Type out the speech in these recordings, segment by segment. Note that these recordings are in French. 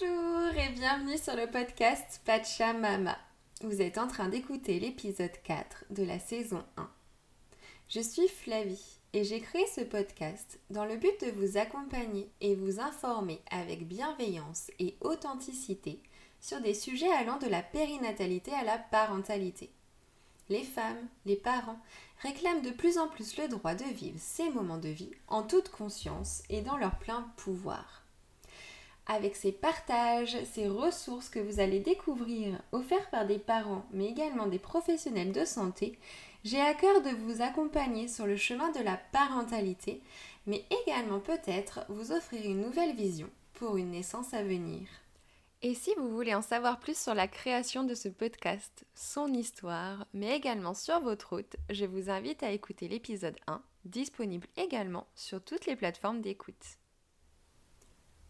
Bonjour et bienvenue sur le podcast Pachamama. Vous êtes en train d'écouter l'épisode 4 de la saison 1. Je suis Flavie et j'ai créé ce podcast dans le but de vous accompagner et vous informer avec bienveillance et authenticité sur des sujets allant de la périnatalité à la parentalité. Les femmes, les parents réclament de plus en plus le droit de vivre ces moments de vie en toute conscience et dans leur plein pouvoir avec ces partages, ces ressources que vous allez découvrir offertes par des parents mais également des professionnels de santé, j'ai à cœur de vous accompagner sur le chemin de la parentalité, mais également peut-être vous offrir une nouvelle vision pour une naissance à venir. Et si vous voulez en savoir plus sur la création de ce podcast, son histoire, mais également sur votre route, je vous invite à écouter l'épisode 1, disponible également sur toutes les plateformes d'écoute.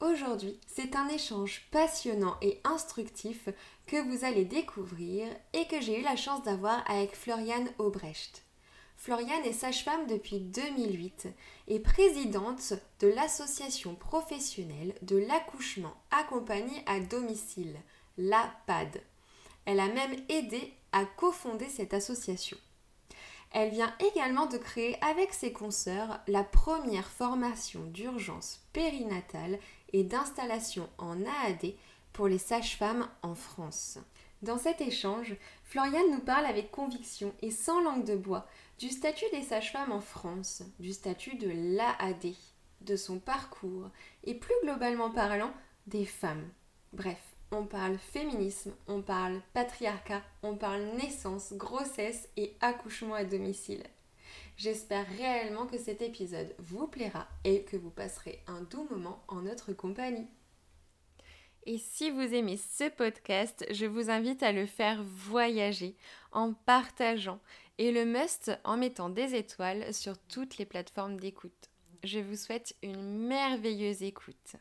Aujourd'hui, c'est un échange passionnant et instructif que vous allez découvrir et que j'ai eu la chance d'avoir avec Floriane Aubrecht. Floriane est sage-femme depuis 2008 et présidente de l'association professionnelle de l'accouchement accompagné à domicile, l'APAD. Elle a même aidé à cofonder cette association. Elle vient également de créer avec ses consoeurs la première formation d'urgence périnatale et d'installation en AAD pour les sages-femmes en France. Dans cet échange, Floriane nous parle avec conviction et sans langue de bois du statut des sages-femmes en France, du statut de l'AAD, de son parcours et plus globalement parlant des femmes. Bref, on parle féminisme, on parle patriarcat, on parle naissance, grossesse et accouchement à domicile. J'espère réellement que cet épisode vous plaira et que vous passerez un doux moment en notre compagnie. Et si vous aimez ce podcast, je vous invite à le faire voyager en partageant et le must en mettant des étoiles sur toutes les plateformes d'écoute. Je vous souhaite une merveilleuse écoute.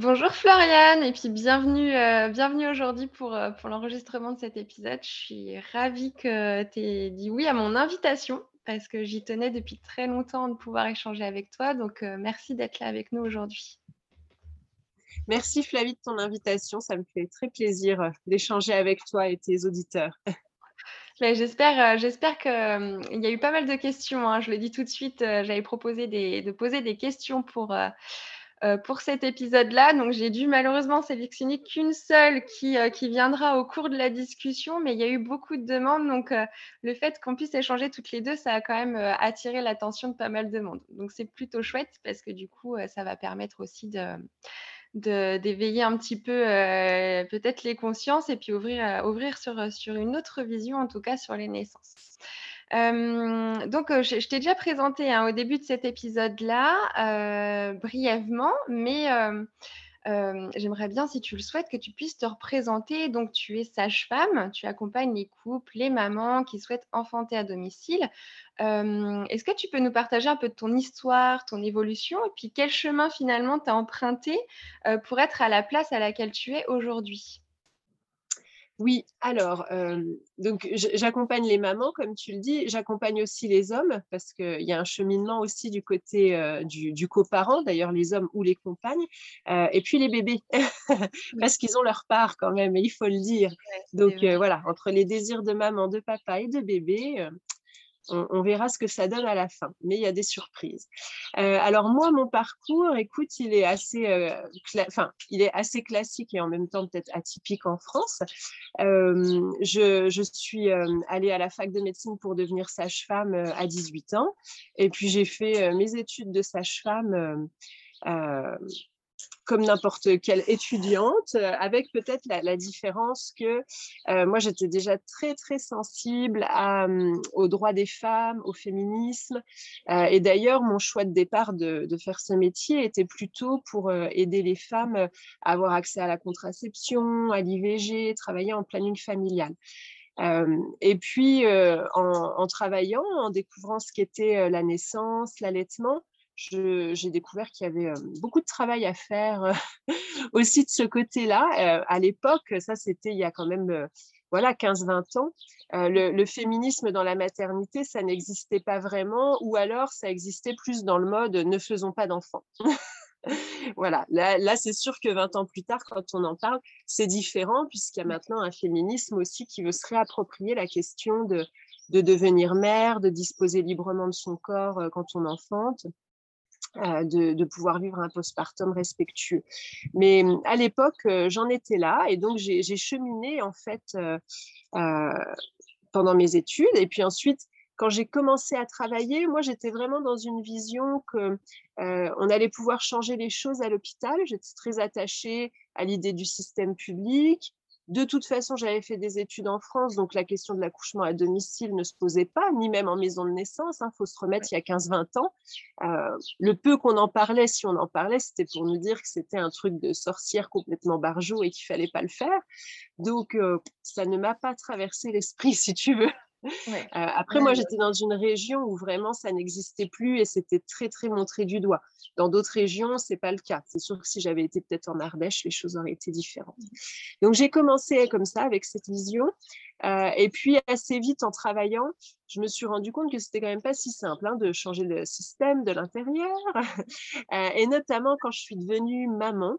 Bonjour Floriane et puis bienvenue, euh, bienvenue aujourd'hui pour, euh, pour l'enregistrement de cet épisode. Je suis ravie que tu aies dit oui à mon invitation parce que j'y tenais depuis très longtemps de pouvoir échanger avec toi. Donc euh, merci d'être là avec nous aujourd'hui. Merci Flavie de ton invitation. Ça me fait très plaisir d'échanger avec toi et tes auditeurs. J'espère, j'espère qu'il y a eu pas mal de questions. Hein. Je le dis tout de suite, j'avais proposé de poser des questions pour euh, pour cet épisode-là. Donc, j'ai dû malheureusement sélectionner qu'une seule qui, euh, qui viendra au cours de la discussion, mais il y a eu beaucoup de demandes. Donc, euh, le fait qu'on puisse échanger toutes les deux, ça a quand même attiré l'attention de pas mal de monde. Donc, c'est plutôt chouette parce que du coup, ça va permettre aussi de d'éveiller un petit peu peut-être les consciences et puis ouvrir, ouvrir sur, sur une autre vision, en tout cas sur les naissances donc, je, t'ai déjà présenté hein, au début de cet épisode-là, brièvement, mais j'aimerais bien, si tu le souhaites, que tu puisses te représenter. Donc, tu es sage-femme, tu accompagnes les couples, les mamans qui souhaitent enfanter à domicile. Est-ce que tu peux nous partager un peu de ton histoire, ton évolution, et puis quel chemin finalement tu as emprunté pour être à la place à laquelle tu es aujourd'hui? Oui, alors, donc j'accompagne les mamans, comme tu le dis, j'accompagne aussi les hommes, parce qu'il y a un cheminement aussi du côté du, coparent, d'ailleurs les hommes ou les compagnes, et puis les bébés, parce qu'ils ont leur part quand même, il faut le dire. donc voilà, entre les désirs de maman, de papa et de bébé, on, verra ce que ça donne à la fin, mais il y a des surprises. Euh, alors moi, mon parcours, écoute, il est assez, euh, enfin, il est assez classique et en même temps peut-être atypique en France. Euh, je, suis allée à la fac de médecine pour devenir sage-femme à 18 ans, et puis j'ai fait mes études de sage-femme comme n'importe quelle étudiante, euh, avec peut-être la, différence que euh, moi, j'étais déjà très, très sensible hum, aux droits des femmes, au féminisme. Euh, et d'ailleurs, mon choix de départ de, faire ce métier était plutôt pour aider les femmes à avoir accès à la contraception, à l'IVG, travailler en planning familial. et puis, en, travaillant, en découvrant ce qu'était la naissance, l'allaitement, j'ai découvert qu'il y avait beaucoup de travail à faire aussi de ce côté-là. à l'époque, ça c'était il y a quand même voilà, 15-20 ans, le, féminisme dans la maternité, ça n'existait pas vraiment, ou alors ça existait plus dans le mode ne faisons pas d'enfants. voilà, là, c'est sûr que 20 ans plus tard, quand on en parle, c'est différent, puisqu'il y a maintenant un féminisme aussi qui veut se réapproprier la question de, de devenir mère, de disposer librement de son corps quand on enfante. Euh, de, pouvoir vivre un postpartum respectueux. Mais mmh, à l'époque, euh, j'en étais là et donc j'ai cheminé en fait euh, pendant mes études. Et puis ensuite, quand j'ai commencé à travailler, moi j'étais vraiment dans une vision que on allait pouvoir changer les choses à l'hôpital. J'étais très attachée à l'idée du système public, de toute façon, j'avais fait des études en France, donc la question de l'accouchement à domicile ne se posait pas, ni même en maison de naissance. Il hein, faut se remettre il y a 15-20 ans. Euh, le peu qu'on en parlait, si on en parlait, c'était pour nous dire que c'était un truc de sorcière complètement barjot et qu'il fallait pas le faire. Donc, euh, ça ne m'a pas traversé l'esprit, si tu veux. Euh, après, moi, j'étais dans une région où vraiment ça n'existait plus et c'était très, très montré du doigt. Dans d'autres régions, c'est pas le cas. C'est sûr que si j'avais été peut-être en Ardèche, les choses auraient été différentes. Donc, j'ai commencé comme ça, avec cette vision. Euh, et puis, assez vite, en travaillant, je me suis rendu compte que c'était quand même pas si simple hein, de changer le système de l'intérieur. Euh, et notamment quand je suis devenue maman,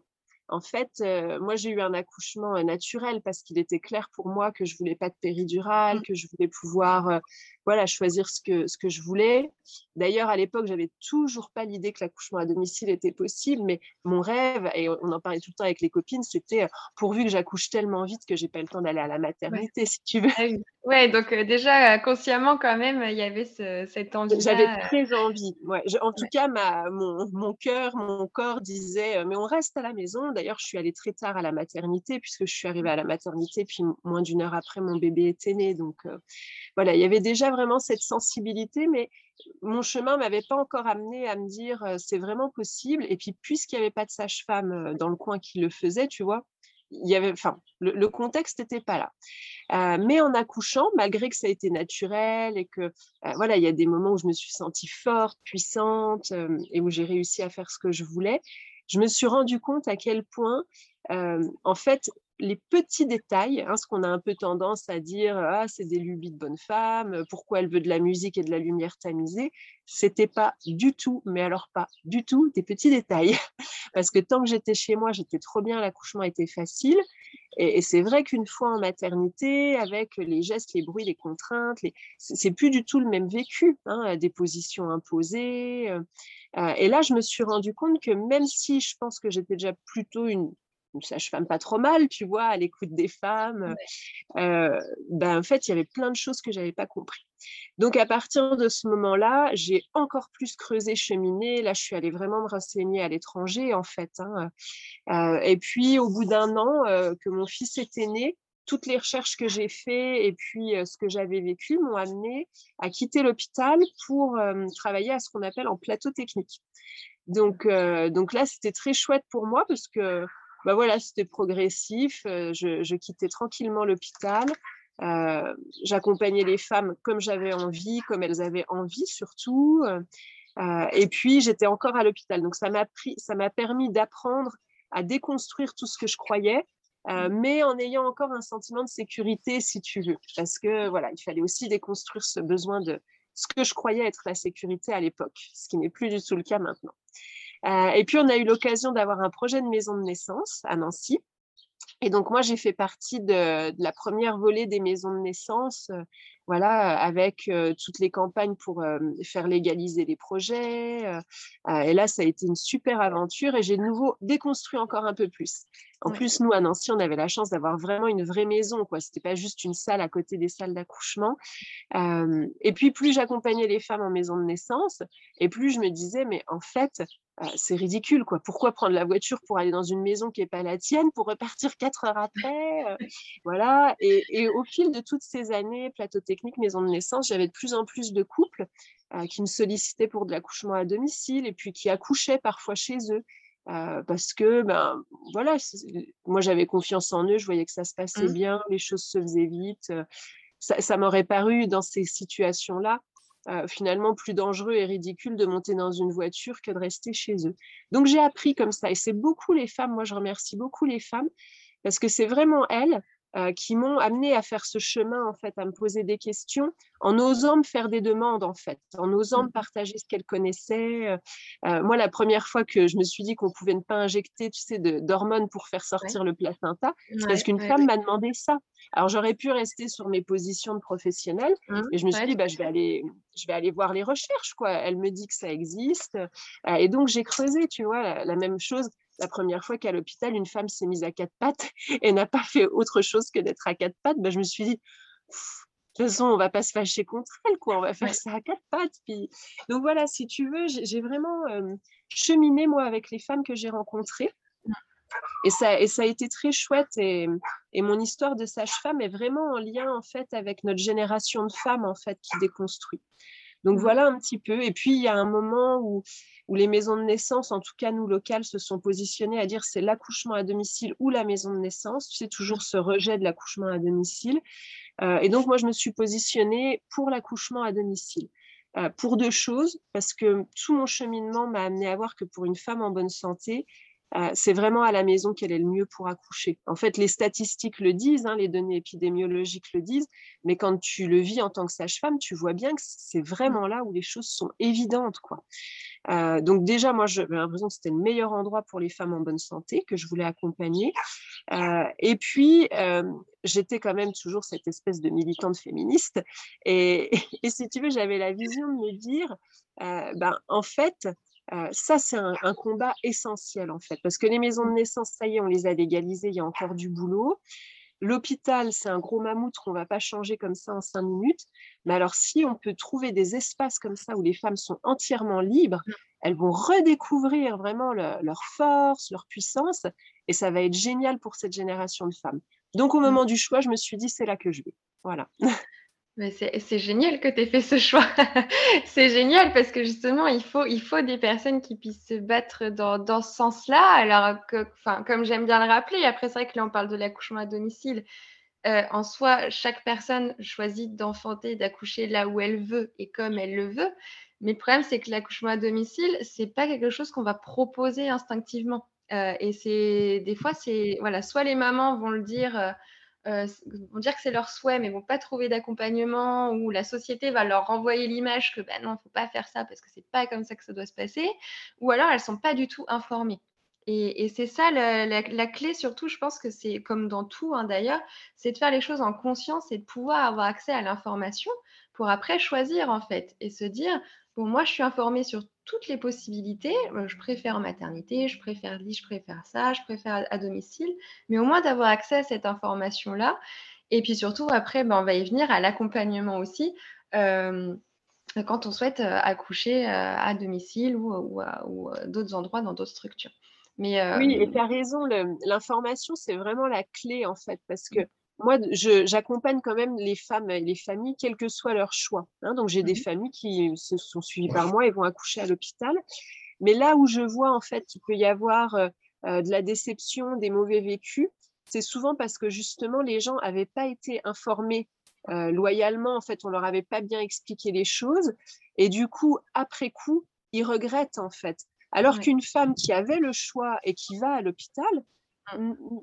en fait, euh, moi, j'ai eu un accouchement euh, naturel parce qu'il était clair pour moi que je voulais pas de péridurale, mmh. que je voulais pouvoir euh, voilà, choisir ce que, ce que je voulais. D'ailleurs, à l'époque, j'avais toujours pas l'idée que l'accouchement à domicile était possible, mais mon rêve, et on en parlait tout le temps avec les copines, c'était pourvu que j'accouche tellement vite que j'ai pas le temps d'aller à la maternité, si tu veux. Ah ouais, donc déjà, consciemment, quand même, il y avait cette envie. J'avais très envie. Ouais. en tout cas, ma, mon, mon cœur, mon corps disait, mais on reste à la maison. D'ailleurs, je suis allée très tard à la maternité, puisque je suis arrivée à la maternité, puis moins d'une heure après, mon bébé était né. Donc, voilà, il y avait déjà vraiment cette sensibilité, mais mon chemin m'avait pas encore amené à me dire c'est vraiment possible. Et puis, puisqu'il n'y avait pas de sage-femme dans le coin qui le faisait, tu vois, il y avait, enfin, le, contexte n'était pas là. mais en accouchant, malgré que ça a été naturel et que, voilà, il y a des moments où je me suis sentie forte, puissante et où j'ai réussi à faire ce que je voulais, je me suis rendu compte à quel point, en fait, les petits détails, hein, ce qu'on a un peu tendance à dire, ah, c'est des lubies de bonne femme, pourquoi elle veut de la musique et de la lumière tamisée, c'était pas du tout, mais alors pas du tout, des petits détails. Parce que tant que j'étais chez moi, j'étais trop bien, l'accouchement était facile. Et, c'est vrai qu'une fois en maternité, avec les gestes, les bruits, les contraintes, les... c'est plus du tout le même vécu, hein, des positions imposées. Euh, euh, et là, je me suis rendu compte que même si je pense que j'étais déjà plutôt une une sage-femme pas trop mal, tu vois, à l'écoute des femmes. Euh, ben, en fait, il y avait plein de choses que j'avais pas compris. Donc, à partir de ce moment-là, j'ai encore plus creusé, cheminé. Là, je suis allée vraiment me renseigner à l'étranger, en fait. Hein. Euh, et puis, au bout d'un an euh, que mon fils était né, toutes les recherches que j'ai faites et puis ce que j'avais vécu m'ont amené à quitter l'hôpital pour travailler à ce qu'on appelle en plateau technique. Donc, donc là, c'était très chouette pour moi parce que bah voilà, c'était progressif. Euh, je, quittais tranquillement l'hôpital. Euh, j'accompagnais les femmes comme j'avais envie, comme elles avaient envie surtout. Euh, et puis j'étais encore à l'hôpital. Donc ça m'a pris, ça m'a permis d'apprendre à déconstruire tout ce que je croyais, mmh. mais en ayant encore un sentiment de sécurité, si tu veux, parce que voilà, il fallait aussi déconstruire ce besoin de ce que je croyais être la sécurité à l'époque, ce qui n'est plus du tout le cas maintenant. Euh, et puis, on a eu l'occasion d'avoir un projet de maison de naissance à Nancy. Et donc, moi, j'ai fait partie de, la première volée des maisons de naissance, euh, voilà, avec euh, toutes les campagnes pour faire légaliser les projets. et là, ça a été une super aventure et j'ai de nouveau déconstruit encore un peu plus. En plus, nous, à Nancy, on avait la chance d'avoir vraiment une vraie maison. Ce n'était pas juste une salle à côté des salles d'accouchement. et puis, plus j'accompagnais les femmes en maison de naissance, et plus je me disais, mais en fait, c'est ridicule, quoi. Pourquoi prendre la voiture pour aller dans une maison qui n'est pas la tienne, pour repartir quatre heures après Voilà. Et, au fil de toutes ces années, plateau technique, maison de naissance, j'avais de plus en plus de couples qui me sollicitaient pour de l'accouchement à domicile et puis qui accouchaient parfois chez eux. parce que ben voilà moi j'avais confiance en eux je voyais que ça se passait mmh. bien les choses se faisaient vite ça, m'aurait paru dans ces situations-là finalement plus dangereux et ridicule de monter dans une voiture que de rester chez eux. Donc j'ai appris comme ça et c'est beaucoup les femmes, moi je remercie beaucoup les femmes parce que c'est vraiment elles euh, qui m'ont amené à faire ce chemin, en fait, à me poser des questions, en osant me faire des demandes, en fait, en osant me mmh. partager ce qu'elles connaissaient. Euh, euh, moi, la première fois que je me suis dit qu'on pouvait ne pas injecter, tu sais, d'hormones pour faire sortir le placenta, c'est parce qu'une femme m'a demandé ça. Alors, j'aurais pu rester sur mes positions de professionnelle, mmh, et je me suis dit, bah, je, vais aller, je vais aller voir les recherches, quoi. Elle me dit que ça existe. et donc, j'ai creusé, tu vois, la même chose la première fois qu'à l'hôpital, une femme s'est mise à quatre pattes et n'a pas fait autre chose que d'être à quatre pattes, ben, je me suis dit, de toute façon, on va pas se fâcher contre elle, quoi. On va faire ça à quatre pattes. Puis... Donc voilà, si tu veux, j'ai vraiment cheminé, moi, avec les femmes que j'ai rencontrées. Et ça, et ça a été très chouette. Et, et mon histoire de sage-femme est vraiment en lien, en fait, avec notre génération de femmes, en fait, qui déconstruit. Donc voilà un petit peu. Et puis il y a un moment où, où les maisons de naissance, en tout cas nous locales, se sont positionnées à dire c'est l'accouchement à domicile ou la maison de naissance. Tu sais, toujours ce rejet de l'accouchement à domicile. Euh, et donc moi, je me suis positionnée pour l'accouchement à domicile. Euh, pour deux choses, parce que tout mon cheminement m'a amené à voir que pour une femme en bonne santé, euh, c'est vraiment à la maison qu'elle est le mieux pour accoucher. En fait, les statistiques le disent, hein, les données épidémiologiques le disent, mais quand tu le vis en tant que sage-femme, tu vois bien que c'est vraiment là où les choses sont évidentes. Quoi. Euh, donc déjà, moi, j'avais l'impression que c'était le meilleur endroit pour les femmes en bonne santé que je voulais accompagner. Euh, et puis, j'étais quand même toujours cette espèce de militante féministe. Et, et si tu veux, j'avais la vision de me dire, ben, en fait, euh, ça, c'est un, combat essentiel, en fait, parce que les maisons de naissance, ça y est, on les a légalisées, il y a encore du boulot. L'hôpital, c'est un gros mammouth qu'on ne va pas changer comme ça en cinq minutes. Mais alors, si on peut trouver des espaces comme ça où les femmes sont entièrement libres, mmh. elles vont redécouvrir vraiment leur force, leur puissance, et ça va être génial pour cette génération de femmes. Donc, au mmh. moment du choix, je me suis dit, c'est là que je vais. Voilà. c'est génial que tu aies fait ce choix. c'est génial parce que justement, il faut, il faut des personnes qui puissent se battre dans, dans ce sens-là. Alors que, comme j'aime bien le rappeler, après, c'est vrai que là, on parle de l'accouchement à domicile. Euh, en soi, chaque personne choisit d'enfanter, d'accoucher là où elle veut et comme elle le veut. Mais le problème, c'est que l'accouchement à domicile, c'est pas quelque chose qu'on va proposer instinctivement. Euh, et c'est des fois, c'est voilà, soit les mamans vont le dire. Euh, euh, vont dire que c'est leur souhait, mais vont pas trouver d'accompagnement, ou la société va leur renvoyer l'image que ben non, faut pas faire ça parce que c'est pas comme ça que ça doit se passer, ou alors elles sont pas du tout informées. Et, c'est ça la, clé, surtout, je pense que c'est comme dans tout hein, d'ailleurs, c'est de faire les choses en conscience et de pouvoir avoir accès à l'information pour après choisir en fait et se dire bon, moi je suis informée sur toutes les possibilités. Euh, je préfère en maternité, je préfère lit, je préfère ça, je préfère à, domicile. Mais au moins d'avoir accès à cette information-là. Et puis surtout, après, ben, on va y venir à l'accompagnement aussi. Euh, quand on souhaite euh, accoucher à domicile ou, ou, d'autres endroits dans d'autres structures. Mais, oui, et tu as raison, l'information, c'est vraiment la clé en fait, parce que moi, j'accompagne quand même les femmes et les familles, quel que soit leur choix. Hein. donc, j'ai des mmh familles qui se sont suivies par moi et vont accoucher à l'hôpital. Mais là où je vois en fait qu'il peut y avoir euh, euh, de la déception, des mauvais vécus, c'est souvent parce que justement les gens n'avaient pas été informés euh, loyalement. En fait, on leur avait pas bien expliqué les choses, et du coup, après coup, ils regrettent en fait. Alors qu'une femme qui avait le choix et qui va à l'hôpital,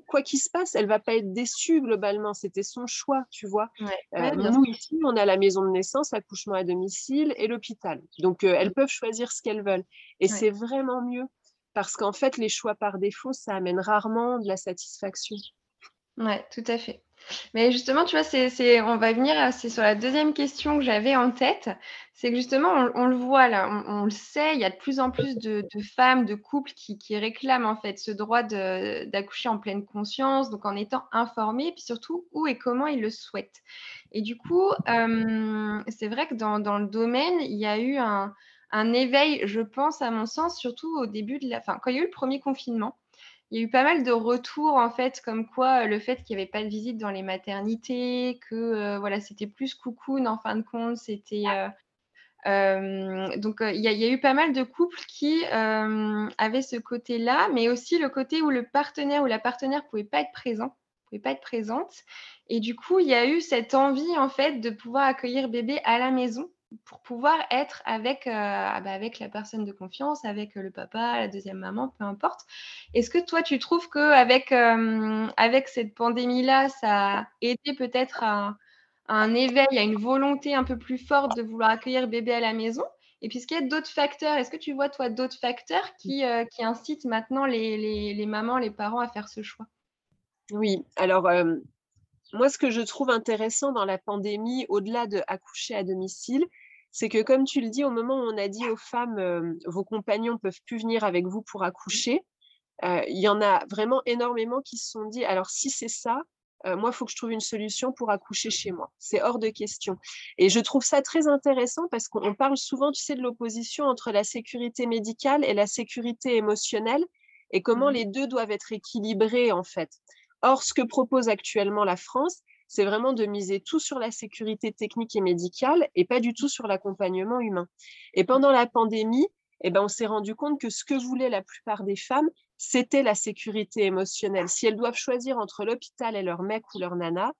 quoi qu'il se passe, elle va pas être déçue globalement. C'était son choix, tu vois. Euh, nous ici, on a la maison de naissance, l'accouchement à domicile et l'hôpital. Donc euh, elles peuvent choisir ce qu'elles veulent. Et c'est vraiment mieux parce qu'en fait, les choix par défaut, ça amène rarement de la satisfaction. Oui, tout à fait. Mais justement, tu vois, c'est, on va venir, c'est sur la deuxième question que j'avais en tête. C'est que justement, on, le voit là, on, le sait, il y a de plus en plus de, femmes, de couples qui, réclament en fait ce droit d'accoucher en pleine conscience, donc en étant informés, puis surtout où et comment ils le souhaitent. Et du coup, euh, c'est vrai que dans, le domaine, il y a eu un, un éveil, je pense, à mon sens, surtout au début de la, enfin, quand il y a eu le premier confinement il y a eu pas mal de retours en fait, comme quoi euh, le fait qu'il n'y avait pas de visite dans les maternités, que euh, voilà, c'était plus coucoune en fin de compte, c'était euh, donc il y, a eu pas mal de couples qui avaient ce côté-là, mais aussi le côté où le partenaire ou la partenaire pouvait pas être présent pouvais pas être présente. Et du coup, il y a eu cette envie, en fait, de pouvoir accueillir bébé à la maison pour pouvoir être avec, euh, ah bah, avec la personne de confiance, avec le papa, la deuxième maman, peu importe. Est-ce que toi, tu trouves qu'avec avec cette pandémie-là, ça a aidé peut-être à, un éveil, à une volonté un peu plus forte de vouloir accueillir bébé à la maison? Et puis, est-ce qu'il y a d'autres facteurs? Est-ce que tu vois, toi, d'autres facteurs qui, euh, qui incitent maintenant les, les, les, mamans, les parents à faire ce choix? Oui, alors, euh, moi, ce que je trouve intéressant dans la pandémie, au-delà de accoucher à domicile, c'est que, comme tu le dis, au moment où on a dit aux femmes, euh, vos compagnons peuvent plus venir avec vous pour accoucher, il y en a vraiment énormément qui se sont dit, alors si c'est ça, moi, il faut que je trouve une solution pour accoucher chez moi. C'est hors de question. Et je trouve ça très intéressant parce qu'on parle souvent, tu sais, de l'opposition entre la sécurité médicale et la sécurité émotionnelle et comment mmh les deux doivent être équilibrés, en fait. Or, ce que propose actuellement la France, c'est vraiment de miser tout sur la sécurité technique et médicale et pas du tout sur l'accompagnement humain. Et pendant la pandémie, eh ben, on s'est rendu compte que ce que voulaient la plupart des femmes, c'était la sécurité émotionnelle. Si elles doivent choisir entre l'hôpital et leur mec ou leur nana,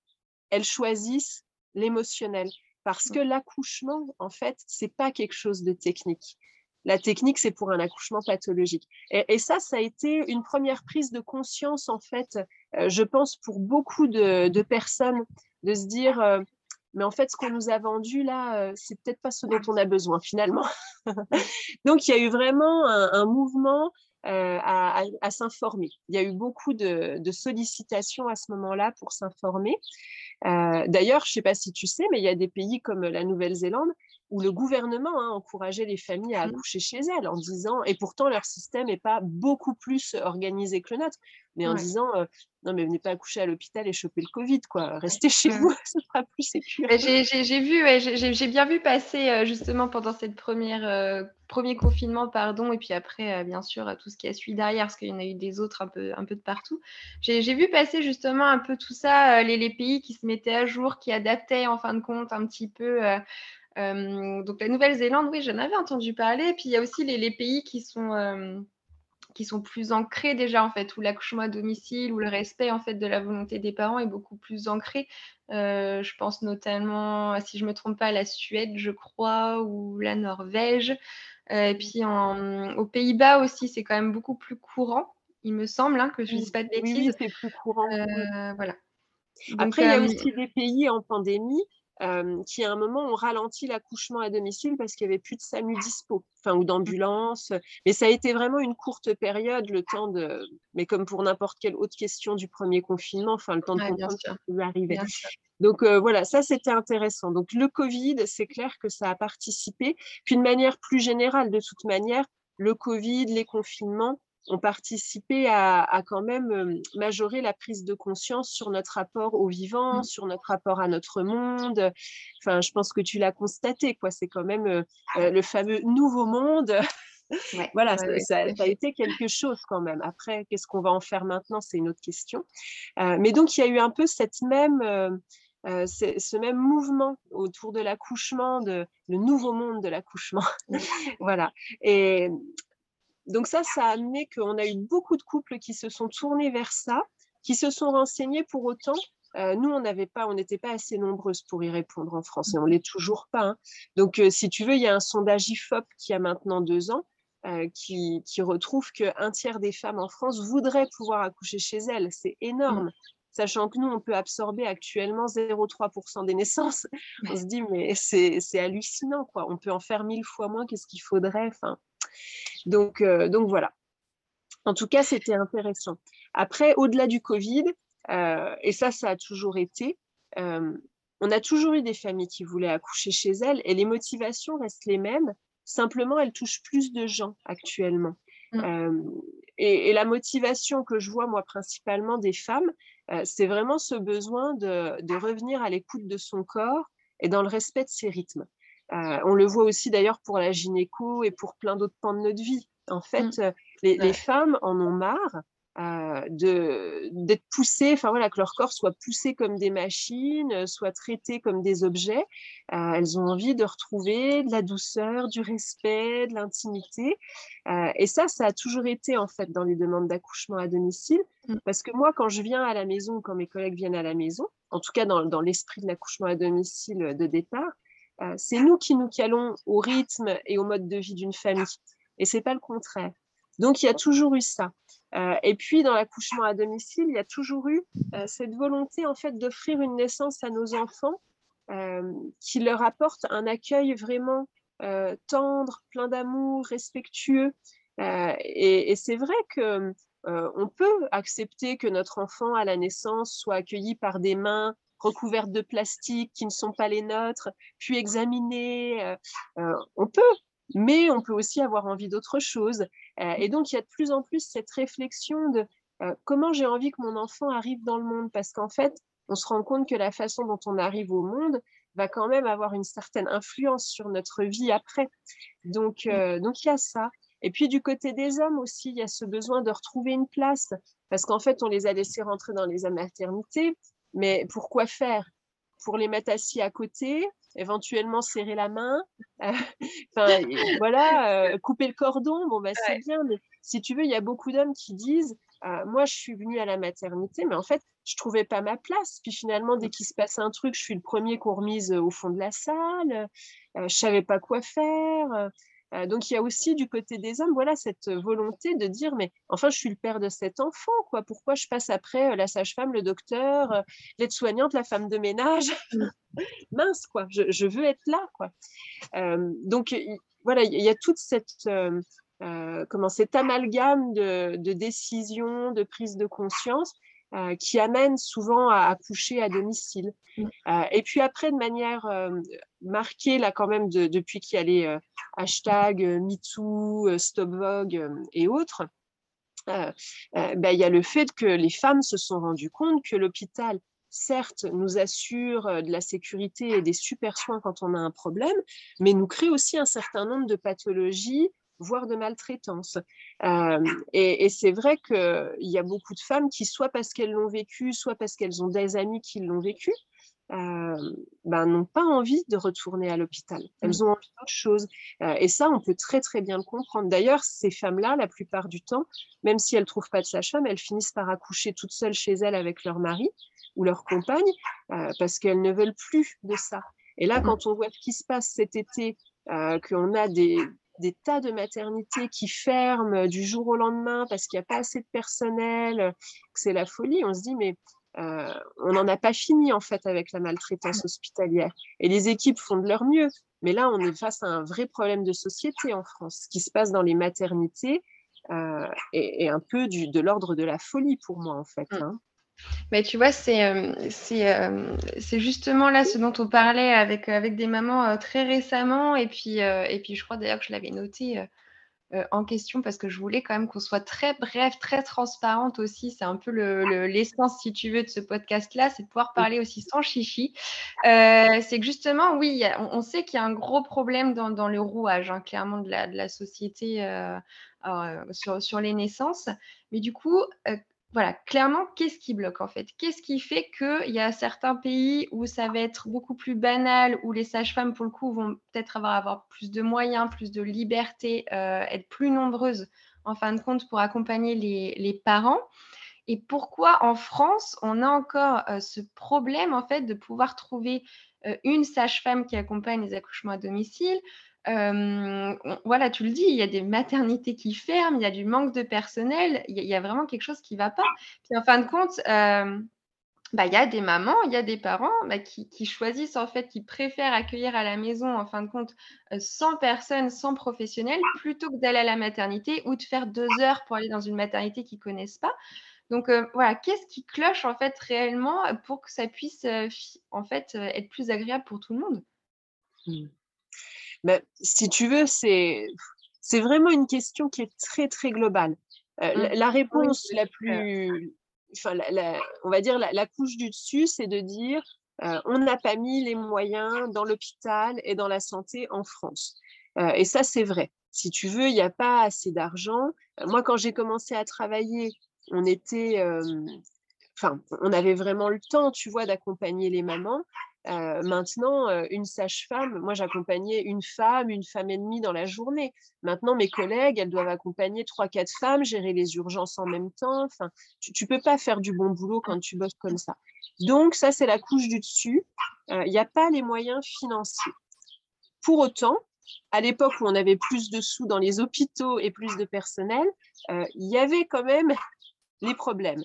elles choisissent l'émotionnel. Parce que l'accouchement, en fait, c'est pas quelque chose de technique. La technique, c'est pour un accouchement pathologique. Et, ça, ça a été une première prise de conscience, en fait, euh, je pense, pour beaucoup de, personnes, de se dire, euh, mais en fait, ce qu'on nous a vendu là, euh, c'est peut-être pas ce dont on a besoin finalement. Donc, il y a eu vraiment un mouvement à, s'informer. Il y a eu beaucoup de, sollicitations à ce moment-là pour s'informer. D'ailleurs, je ne sais pas si tu sais, mais il y a des pays comme la Nouvelle-Zélande où le gouvernement a hein, encourageait les familles à mmh. accoucher chez elles en disant, et pourtant leur système n'est pas beaucoup plus organisé que le nôtre, mais en disant, euh, non mais venez pas accoucher à l'hôpital et choper le Covid, quoi, restez chez vous, ce sera plus sécur. J'ai vu, ouais, j'ai bien vu passer euh, justement pendant cette première euh, premier confinement, pardon, et puis après, bien sûr, tout ce qui a suivi derrière, parce qu'il y en a eu des autres un peu, un peu de partout. J'ai vu passer justement un peu tout ça, les, les, pays qui se mettaient à jour, qui adaptaient en fin de compte un petit peu donc la Nouvelle-Zélande, oui, j'en avais entendu parler. Puis il y a aussi les, pays qui sont, qui sont plus ancrés déjà, en fait, où l'accouchement à domicile, où le respect en fait de la volonté des parents est beaucoup plus ancré. je pense notamment, si je ne me trompe pas, à la Suède, je crois, ou la Norvège. et puis aux Pays-Bas aussi, c'est quand même beaucoup plus courant, il me semble, hein, que je ne dise pas de bêtises. Oui, c'est plus courant. voilà. Après, il y a aussi des pays en pandémie qui à un moment ont ralenti l'accouchement à domicile parce qu'il n'y avait plus de SAMU dispo, enfin ou d'ambulance. Mais ça a été vraiment une courte période, le temps de, mais comme pour n'importe quelle autre question du premier confinement, enfin le temps de comprendre ce qui pouvait arriver. Donc voilà, ça c'était intéressant. Donc le Covid, c'est clair que ça a participé. Puis de manière plus générale, de toute manière, le Covid, les confinements, ont participé à, quand même majorer la prise de conscience sur notre rapport au vivant, mmh. sur notre rapport à notre monde. Enfin, je pense que tu l'as constaté, quoi. C'est quand même le fameux nouveau monde. voilà, ça, a été quelque chose quand même. Après, qu'est-ce qu'on va en faire maintenant? C'est une autre question. mais donc, il y a eu un peu cette même, ce même mouvement autour de l'accouchement, de le nouveau monde de l'accouchement. voilà. Et donc ça, ça a amené qu'on a eu beaucoup de couples qui se sont tournés vers ça, qui se sont renseignés pour autant. Euh, nous, on n'avait pas, on n'était pas assez nombreuses pour y répondre en France et on l'est toujours pas. Hein. Donc, euh, si tu veux, il y a un sondage Ifop qui a maintenant deux ans euh, qui, retrouve qu'un tiers des femmes en France voudraient pouvoir accoucher chez elles. C'est énorme. Mmh. Sachant que nous, on peut absorber actuellement 0,3% des naissances. On se dit, mais c'est hallucinant, quoi. On peut en faire mille fois moins qu'est-ce qu'il faudrait. Enfin, donc, euh, donc voilà. En tout cas, c'était intéressant. Après, au-delà du Covid, euh, et ça, ça a toujours été, euh, on a toujours eu des familles qui voulaient accoucher chez elles et les motivations restent les mêmes. Simplement, elles touchent plus de gens actuellement. Mm. et, la motivation que je vois, moi, principalement des femmes, c'est vraiment ce besoin de, de revenir à l'écoute de son corps et dans le respect de ses rythmes. Euh, on le voit aussi d'ailleurs pour la gynéco et pour plein d'autres pans de notre vie. En fait, mmh. euh, les, femmes en ont marre euh, d'être poussés, enfin voilà, que leur corps soit poussé comme des machines, soit traité comme des objets. Euh, elles ont envie de retrouver de la douceur, du respect, de l'intimité. et ça, ça a toujours été en fait dans les demandes d'accouchement à domicile, mmh. parce que moi, quand je viens à la maison, quand mes collègues viennent à la maison, en tout cas dans, dans l'esprit de l'accouchement à domicile de départ, c'est nous qui nous calons au rythme et au mode de vie d'une famille. Et c'est pas le contraire. Donc, il y a toujours eu ça. Euh, et puis, dans l'accouchement à domicile, il y a toujours eu euh, cette volonté, en fait, d'offrir une naissance à nos enfants euh, qui leur apporte un accueil vraiment tendre, plein d'amour, respectueux. et, et c'est vrai que on peut accepter que notre enfant à la naissance soit accueilli par des mains recouvertes de plastique qui ne sont pas les nôtres, puis examiné. on peut, mais on peut aussi avoir envie d'autre chose. Euh, et donc, il y a de plus en plus cette réflexion de euh, comment j'ai envie que mon enfant arrive dans le monde, parce qu'en fait, on se rend compte que la façon dont on arrive au monde va quand même avoir une certaine influence sur notre vie après. Donc, euh, donc il y a ça. Et puis du côté des hommes aussi, il y a ce besoin de retrouver une place, parce qu'en fait, on les a laissés rentrer dans les maternités, mais pourquoi faire? Pour les mettre assis à côté, éventuellement serrer la main, euh, enfin voilà, euh, couper le cordon, bon bah c'est bien, mais si tu veux, il y a beaucoup d'hommes qui disent, euh, moi je suis venue à la maternité, mais en fait je trouvais pas ma place, puis finalement dès qu'il se passe un truc, je suis le premier qu'on remise au fond de la salle, je savais pas quoi faire. Euh, donc il y a aussi du côté des hommes, voilà cette volonté de dire mais enfin je suis le père de cet enfant quoi. Pourquoi je passe après euh, la sage-femme, le docteur, euh, l'aide-soignante, la femme de ménage? Mmh. Mince quoi, je, veux être là quoi. donc voilà il y, a toute cette comment cet amalgame de, de décisions, de prise de conscience euh, qui amène souvent à accoucher à domicile. Mmh. Euh, et puis après, de manière euh, marquée, là quand même, depuis qu'il y a les hashtags MeToo, Stop Vogue et autres, ben, il y a le fait que les femmes se sont rendues compte que l'hôpital certes, nous assure de la sécurité et des super soins quand on a un problème, mais nous crée aussi un certain nombre de pathologies voire de maltraitance. Euh, et, c'est vrai qu'il y a beaucoup de femmes qui, soit parce qu'elles l'ont vécu, soit parce qu'elles ont des amis qui l'ont vécu, euh, ben, n'ont pas envie de retourner à l'hôpital. Elles mmh. ont envie d'autre chose. Euh, et ça, on peut très très bien le comprendre. D'ailleurs, ces femmes-là, la plupart du temps, même si elles ne trouvent pas de sage-femme, elles finissent par accoucher toutes seules chez elles avec leur mari ou leur compagne, parce qu'elles ne veulent plus de ça. Et là, mmh. quand on voit ce qui se passe cet été, qu'on a des, des tas de maternités qui ferment du jour au lendemain parce qu'il n'y a pas assez de personnel, que c'est la folie. On se dit, mais euh, on n'en a pas fini en fait avec la maltraitance hospitalière. Et les équipes font de leur mieux. Mais là, on est face à un vrai problème de société en France. Ce qui se passe dans les maternités euh, est, un peu du, de l'ordre de la folie pour moi en fait. Mmh. Hein. Mais tu vois, c'est euh, euh, c'est justement là ce dont on parlait avec, euh, avec des mamans très récemment. Et puis, et puis je crois d'ailleurs que je l'avais noté en question parce que je voulais quand même qu'on soit très bref, très transparente aussi. C'est un peu l'essence, le, si tu veux, de ce podcast-là, c'est de pouvoir parler aussi sans chichi. c'est que justement, oui, on, sait qu'il y a un gros problème dans, dans le rouage, hein, clairement, de la, de la société sur, sur les naissances. Mais du coup, voilà, clairement, qu'est-ce qui bloque en fait? Qu'est-ce qui fait qu'il y a certains pays où ça va être beaucoup plus banal, où les sages-femmes, pour le coup, vont peut-être avoir, plus de moyens, plus de liberté, euh, être plus nombreuses en fin de compte pour accompagner les, parents? Et pourquoi en France, on a encore euh, ce problème en fait de pouvoir trouver euh, une sage-femme qui accompagne les accouchements à domicile voilà, tu le dis, il y a des maternités qui ferment, il y a du manque de personnel, il y a, vraiment quelque chose qui ne va pas. Puis en fin de compte, bah, il y a des mamans, il y a des parents bah, qui, choisissent, en fait, qui préfèrent accueillir à la maison, en fin de compte, 100 personnes, 100 professionnels, plutôt que d'aller à la maternité ou de faire deux heures pour aller dans une maternité qu'ils ne connaissent pas. Donc voilà, qu'est-ce qui cloche en fait réellement pour que ça puisse en fait être plus agréable pour tout le monde? Mmh. Mais si tu veux, c'est vraiment une question qui est très, très globale. Euh, mmh. la, réponse la plus, enfin, on va dire la, couche du dessus, c'est de dire euh, on n'a pas mis les moyens dans l'hôpital et dans la santé en France. Euh, et ça, c'est vrai. Si tu veux, il n'y a pas assez d'argent. moi, quand j'ai commencé à travailler on était, enfin, on avait vraiment le temps, tu vois, d'accompagner les mamans. Maintenant, une sage-femme, moi j'accompagnais une femme, une femme et demie dans la journée. Maintenant, mes collègues, elles doivent accompagner trois, quatre femmes, gérer les urgences en même temps. Enfin, tu ne peux pas faire du bon boulot quand tu bosses comme ça. Donc, ça, c'est la couche du dessus. Il n'y a pas les moyens financiers. Pour autant, à l'époque où on avait plus de sous dans les hôpitaux et plus de personnel, il y avait quand même les problèmes.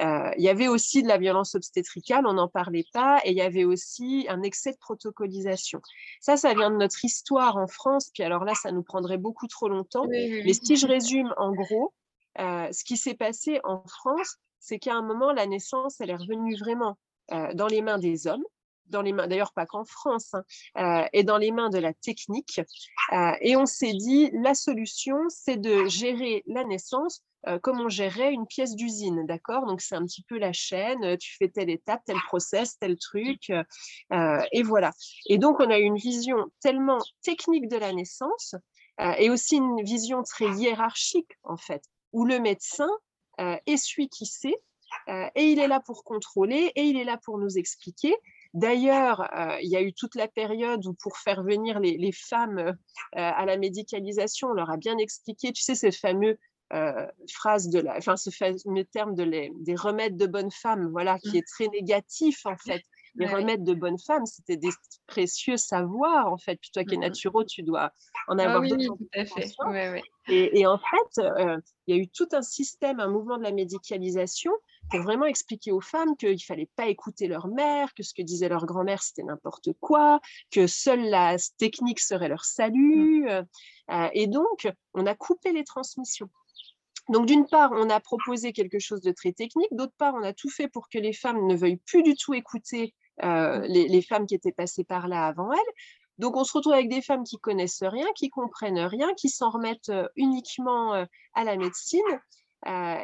Euh, il y avait aussi de la violence obstétricale, on n'en parlait pas, et il y avait aussi un excès de protocolisation. Ça, ça vient de notre histoire en France, puis alors là, ça nous prendrait beaucoup trop longtemps. Mais si je résume en gros, euh, ce qui s'est passé en France, c'est qu'à un moment, la naissance, elle est revenue vraiment euh, dans les mains des hommes dans les mains, d'ailleurs pas qu'en France, hein, et dans les mains de la technique. et on s'est dit, la solution, c'est de gérer la naissance euh, comme on gérerait une pièce d'usine, d'accord? Donc c'est un petit peu la chaîne, euh, tu fais telle étape, tel process, tel truc, euh, et voilà. Et donc on a une vision tellement technique de la naissance et aussi une vision très hiérarchique en fait, où le médecin est celui qui sait et il est là pour contrôler et il est là pour nous expliquer. D'ailleurs, il y a eu toute la période où pour faire venir les, les femmes à la médicalisation, on leur a bien expliqué, tu sais, ces fameux euh, phrase de la, enfin ce fameux terme de les, des remèdes de bonne femme, voilà, qui mmh. est très négatif en fait. Les remèdes de bonne femme, c'était des précieux savoirs en fait. Puis toi qui es mmh naturo, tu dois en ah avoir ah, oui, tout à fait. Et, et, en fait, euh, il y a eu tout un système, un mouvement de la médicalisation pour vraiment expliquer aux femmes qu'il ne fallait pas écouter leur mère, que ce que disait leur grand-mère, c'était n'importe quoi, que seule la technique serait leur salut. Mmh. Euh, et donc, on a coupé les transmissions. Donc, d'une part, on a proposé quelque chose de très technique, d'autre part, on a tout fait pour que les femmes ne veuillent plus du tout écouter euh, les, femmes qui étaient passées par là avant elles. Donc, on se retrouve avec des femmes qui connaissent rien, qui comprennent rien, qui s'en remettent euh, uniquement euh, à la médecine.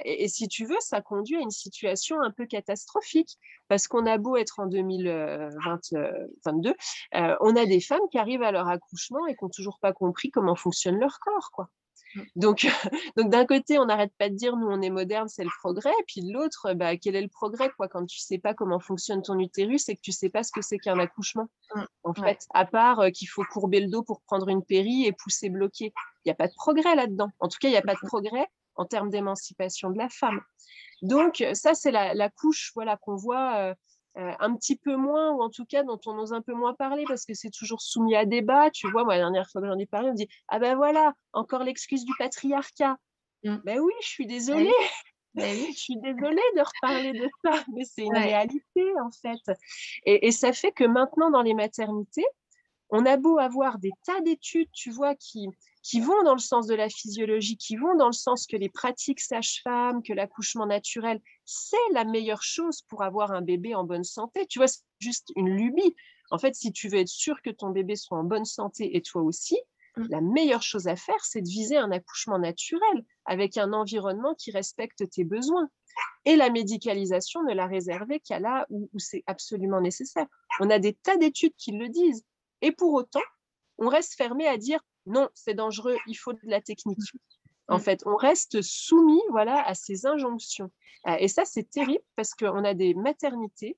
Et, si tu veux, ça conduit à une situation un peu catastrophique parce qu'on a beau être en 2022, on a des femmes qui arrivent à leur accouchement et qui n'ont toujours pas compris comment fonctionne leur corps, quoi. Mmh. Donc, donc d'un côté, on n'arrête pas de dire nous on est moderne, c'est le progrès, puis de l'autre, bah, quel est le progrès quoi quand tu sais pas comment fonctionne ton utérus et que tu sais pas ce que c'est qu'un accouchement. Mmh. En fait, à part euh, qu'il faut courber le dos pour prendre une péri et pousser bloqué, il n'y a pas de progrès là-dedans. En tout cas, il n'y a pas de progrès en termes d'émancipation de la femme. Donc ça, c'est la, couche voilà qu'on voit. Euh, euh, un petit peu moins, ou en tout cas dont on ose un peu moins parler, parce que c'est toujours soumis à débat. Tu vois, moi, la dernière fois que j'en ai parlé, on dit Ah ben voilà, encore l'excuse du patriarcat. Mmh. Ben oui, je suis désolée. Ben je suis désolée de reparler de ça, mais c'est une réalité en fait. Et, et, ça fait que maintenant, dans les maternités, on a beau avoir des tas d'études, tu vois, qui, qui vont dans le sens de la physiologie, qui vont dans le sens que les pratiques sage-femme, que l'accouchement naturel, c'est la meilleure chose pour avoir un bébé en bonne santé. Tu vois, c'est juste une lubie. En fait, si tu veux être sûr que ton bébé soit en bonne santé et toi aussi, mmh. la meilleure chose à faire, c'est de viser un accouchement naturel avec un environnement qui respecte tes besoins. Et la médicalisation, ne la réserver qu'à là où c'est absolument nécessaire. On a des tas d'études qui le disent. Et pour autant, on reste fermé à dire non, c'est dangereux, il faut de la technique. En mm. fait, on reste soumis voilà, à ces injonctions. Euh, et ça, c'est terrible parce qu'on a des maternités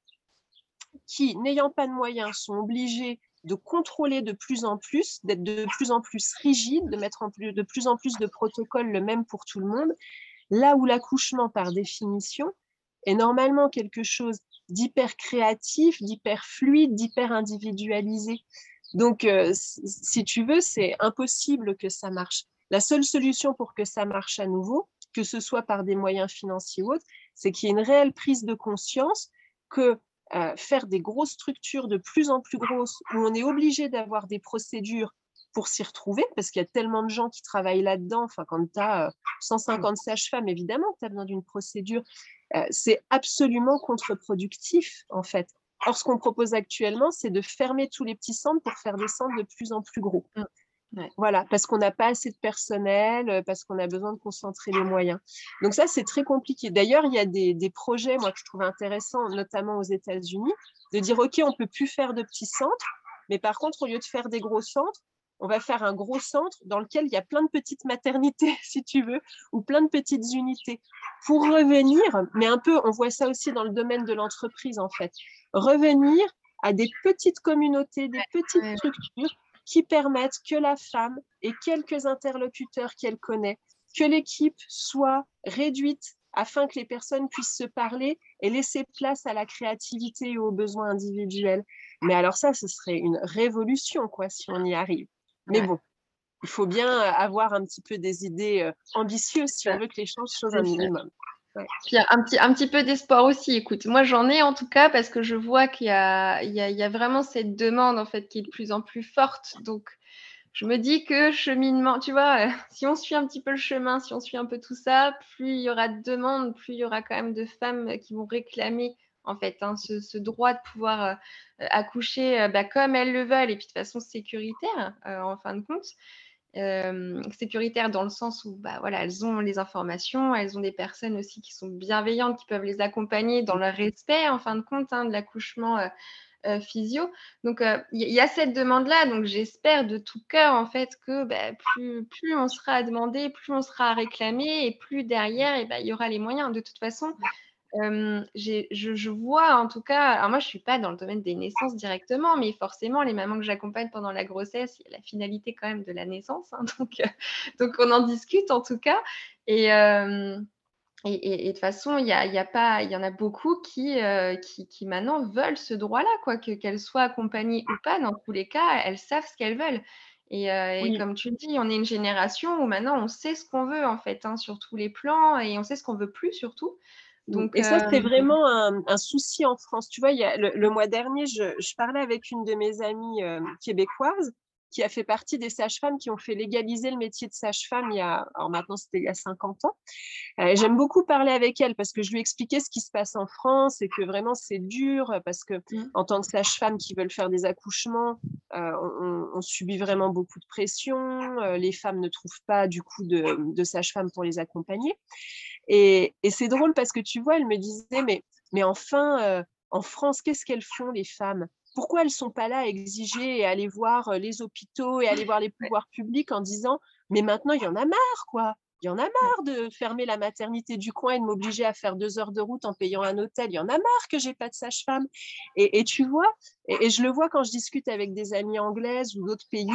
qui, n'ayant pas de moyens, sont obligées de contrôler de plus en plus, d'être de plus en plus rigides, de mettre en plus, de plus en plus de protocoles le même pour tout le monde, là où l'accouchement, par définition, est normalement quelque chose d'hyper créatif, d'hyper fluide, d'hyper individualisé. Donc, euh, si tu veux, c'est impossible que ça marche. La seule solution pour que ça marche à nouveau, que ce soit par des moyens financiers ou autres, c'est qu'il y ait une réelle prise de conscience que euh, faire des grosses structures de plus en plus grosses, où on est obligé d'avoir des procédures pour s'y retrouver, parce qu'il y a tellement de gens qui travaillent là-dedans. Enfin, quand tu as 150 sages-femmes, évidemment, tu as besoin d'une procédure. Euh, c'est absolument contre-productif, en fait. Or, ce qu'on propose actuellement, c'est de fermer tous les petits centres pour faire des centres de plus en plus gros. Mmh. Voilà, parce qu'on n'a pas assez de personnel, euh, parce qu'on a besoin de concentrer les moyens. Donc ça, c'est très compliqué. D'ailleurs, il y a des, projets, moi, que je trouve intéressants, notamment aux États-Unis, de dire, OK, on ne peut plus faire de petits centres, mais par contre, au lieu de faire des gros centres, on va faire un gros centre dans lequel il y a plein de petites maternités, si tu veux, ou plein de petites unités. Pour revenir, mais un peu, on voit ça aussi dans le domaine de l'entreprise, en fait, revenir à des petites communautés, des petites structures qui permettent que la femme et quelques interlocuteurs qu'elle connaît, que l'équipe soit réduite afin que les personnes puissent se parler et laisser place à la créativité et aux besoins individuels. Mais alors ça, ce serait une révolution, quoi, si on y arrive. Mais bon, il faut bien avoir un petit peu des idées euh, ambitieuses si on veut que les choses soient un minimum. Puis un petit, un petit peu d'espoir aussi. Écoute, moi j'en ai en tout cas parce que je vois qu'il y a, il y, a, il y a vraiment cette demande en fait qui est de plus en plus forte. Donc je me dis que cheminement, tu vois, euh, si on suit un petit peu le chemin, si on suit un peu tout ça, plus il y aura de demandes, plus il y aura quand même de femmes qui vont réclamer en fait hein, ce, droit de pouvoir euh, accoucher euh, bah, comme elles le veulent et puis de façon sécuritaire en fin de compte. sécuritaire dans le sens où bah, voilà, elles ont les informations, elles ont des personnes aussi qui sont bienveillantes, qui peuvent les accompagner dans le respect en fin de compte hein, de l'accouchement euh, physio. Donc, il euh, y, a cette demande-là. Donc, j'espère de tout cœur, en fait, que bah, plus, on sera à demander, plus on sera à réclamer et plus derrière, il bah, y aura les moyens. De toute façon, euh, je, je, vois en tout cas, alors moi je ne suis pas dans le domaine des naissances directement, mais forcément les mamans que j'accompagne pendant la grossesse, il y a la finalité quand même de la naissance, hein, donc, donc on en discute en tout cas. Et, et, de toute façon, il y, a, y, a pas, il y en a beaucoup qui, euh, qui, qui, maintenant veulent ce droit-là, quoi, que, qu'elles soient accompagnées ou pas. Dans tous les cas, elles savent ce qu'elles veulent. Et, euh, et, comme tu le dis, on est une génération où maintenant on sait ce qu'on veut en fait, hein, sur tous les plans, et on sait ce qu'on veut plus surtout. Donc, et ça, c'est euh, vraiment un, un, souci en France. Tu vois, il y a, le, mois dernier, je, je, parlais avec une de mes amies québécoises qui a fait partie des sages-femmes qui ont fait légaliser le métier de sage-femme il y a, alors maintenant c'était il y a 50 ans. Euh, j'aime beaucoup parler avec elle parce que je lui expliquais ce qui se passe en France et que vraiment c'est dur parce que mmh. en tant que sage-femme qui veulent faire des accouchements, euh, on, subit vraiment beaucoup de pression. Euh, les femmes ne trouvent pas du coup de, de sage-femme pour les accompagner. Et, et c'est drôle parce que tu vois, elle me disait, mais, mais enfin, en France, qu'est-ce qu'elles font les femmes? Pourquoi elles ne sont pas là à exiger et aller voir les hôpitaux et aller voir les pouvoirs publics en disant mais maintenant il y en a marre quoi il y en a marre de fermer la maternité du coin et de m'obliger à faire deux heures de route en payant un hôtel. Il y en a marre que j'ai pas de sage-femme. Et, tu vois, et, je le vois quand je discute avec des amies anglaises ou d'autres pays.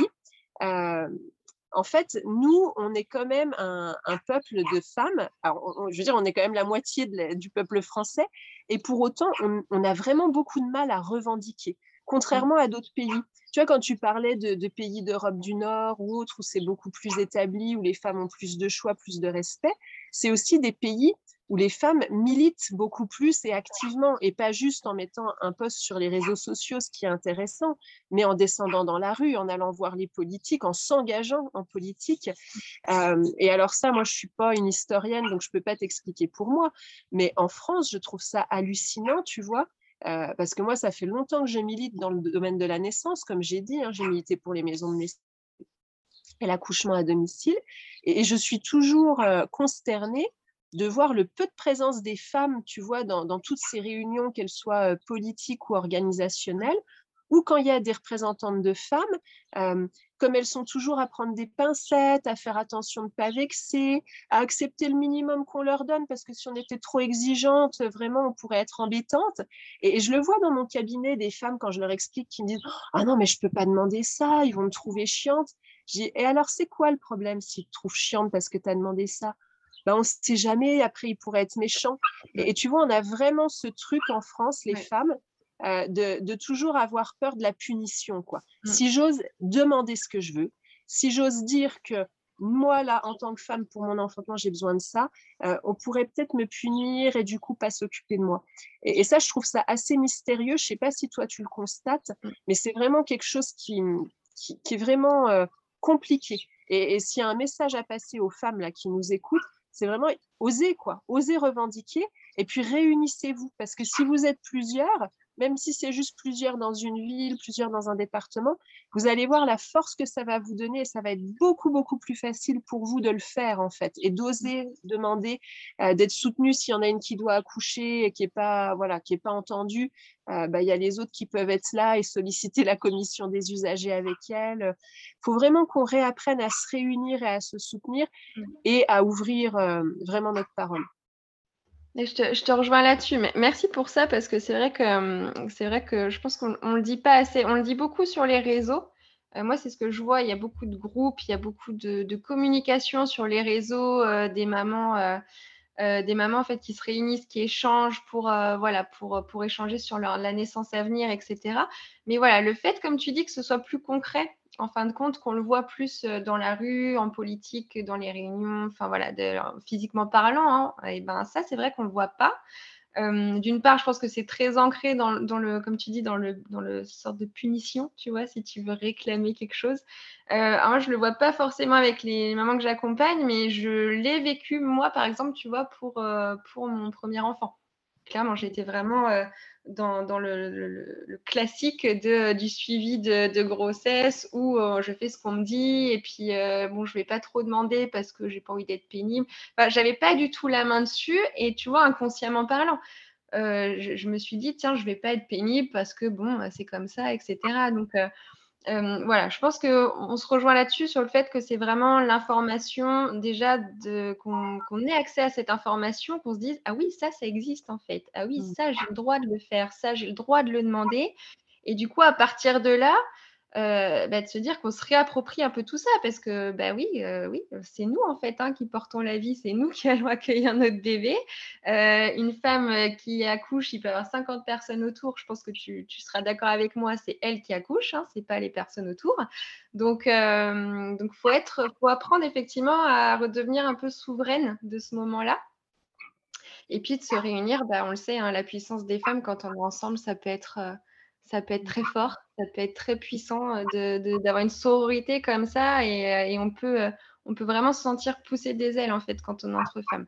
En fait, nous, on est quand même un, peuple de femmes. je veux dire, on est quand même la moitié du peuple français. Et pour autant, on, a vraiment beaucoup de mal à revendiquer contrairement à d'autres pays. Tu vois, quand tu parlais de, pays d'Europe du Nord ou autres où c'est beaucoup plus établi, où les femmes ont plus de choix, plus de respect, c'est aussi des pays où les femmes militent beaucoup plus et activement, et pas juste en mettant un post sur les réseaux sociaux, ce qui est intéressant, mais en descendant dans la rue, en allant voir les politiques, en s'engageant en politique. Euh, et alors ça, moi, je suis pas une historienne, donc je peux pas t'expliquer pour moi, mais en France, je trouve ça hallucinant, tu vois, euh, parce que moi, ça fait longtemps que je milite dans le domaine de la naissance, comme j'ai dit, hein, j'ai milité pour les maisons de naissance et l'accouchement à domicile, et, je suis toujours euh, consternée de voir le peu de présence des femmes, tu vois, dans, toutes ces réunions, qu'elles soient euh, politiques ou organisationnelles, ou quand il y a des représentantes de femmes, comme elles sont toujours à prendre des pincettes, à faire attention de ne pas vexer, à accepter le minimum qu'on leur donne, parce que si on était trop exigeante, vraiment, on pourrait être embêtante. Et, je le vois dans mon cabinet, des femmes, quand je leur explique, qui me disent « Ah non, mais je ne peux pas demander ça, ils vont me trouver chiante. » Et alors, c'est quoi le problème s'ils te trouvent chiante parce que tu as demandé ça? Ben, on ne sait jamais, après, ils pourraient être méchants. Et, tu vois, on a vraiment ce truc en France, les femmes, euh, de, toujours avoir peur de la punition. Quoi. Mm. Si j'ose demander ce que je veux, si j'ose dire que moi, là, en tant que femme, pour mon enfantement, j'ai besoin de ça, euh, on pourrait peut-être me punir et du coup pas s'occuper de moi. Et, ça, je trouve ça assez mystérieux. Je ne sais pas si toi, tu le constates, mm. mais c'est vraiment quelque chose qui, qui, est vraiment euh, compliqué. Et, et s'il y a un message à passer aux femmes là, qui nous écoutent, c'est vraiment oser, quoi. Oser revendiquer et puis réunissez-vous. Parce que si vous êtes plusieurs, même si c'est juste plusieurs dans une ville, plusieurs dans un département, vous allez voir la force que ça va vous donner et ça va être beaucoup, beaucoup plus facile pour vous de le faire en fait et d'oser demander euh, d'être soutenu s'il y en a une qui doit accoucher et qui n'est pas, voilà, qui est pas entendue. Euh, bah, il y a les autres qui peuvent être là et solliciter la commission des usagers avec elle. Il faut vraiment qu'on réapprenne à se réunir et à se soutenir mmh. et à ouvrir euh, vraiment notre parole. Je, te, rejoins là-dessus. Merci pour ça parce que c'est vrai que hum, c'est vrai que je pense qu'on le dit pas assez. On le dit beaucoup sur les réseaux. Euh, moi, c'est ce que je vois. Il y a beaucoup de groupes, il y a beaucoup de, communication sur les réseaux des mamans euh, des mamans en fait qui se réunissent, qui échangent pour euh, voilà pour, pour échanger sur leur, la naissance à venir, etc. Mais voilà, le fait, comme tu dis, que ce soit plus concret, en fin de compte, qu'on le voit plus euh, dans la rue, en politique, dans les réunions, enfin voilà, physiquement parlant, et hein, eh ben ça, c'est vrai qu'on le voit pas. D'une part, je pense que c'est très ancré dans, le, comme tu dis, dans le, dans le sorte de punition, tu vois, si tu veux réclamer quelque chose. Euh, je le vois pas forcément avec les mamans que j'accompagne, mais je l'ai vécu moi, par exemple, tu vois, pour, pour mon premier enfant. Clairement, j'étais vraiment dans, le, classique du suivi de, grossesse où euh, je fais ce qu'on me dit et puis euh, bon, je vais pas trop demander parce que j'ai pas envie d'être pénible. J'avais pas du tout la main dessus et tu vois, inconsciemment parlant. Euh, je, je, me suis dit, tiens, je vais pas être pénible parce que bon, c'est comme ça, etc. Donc, euh, voilà, je pense qu'on se rejoint là-dessus sur le fait que c'est vraiment l'information, déjà qu'on ait accès à cette information, qu'on se dise Ah oui, ça, ça existe en fait. Ah oui, mmh. ça, j'ai le droit de le faire. Ça, j'ai le droit de le demander. Et du coup, à partir de là, euh, bah, de se dire qu'on se réapproprie un peu tout ça parce que bah oui, euh, oui, c'est nous en fait hein, qui portons la vie, c'est nous qui allons accueillir notre bébé. Euh, une femme qui accouche, il peut y avoir 50 personnes autour. Je pense que tu, seras d'accord avec moi, c'est elle qui accouche, hein, c'est pas les personnes autour. Donc, donc faut faut apprendre effectivement à redevenir un peu souveraine de ce moment-là. Et puis de se réunir, bah, on le sait, hein, la puissance des femmes quand on est ensemble, ça peut être ça peut être très fort, ça peut être très puissant d'avoir une sororité comme ça et, on, peut, on peut vraiment se sentir pousser des ailes en fait quand on est entre femmes.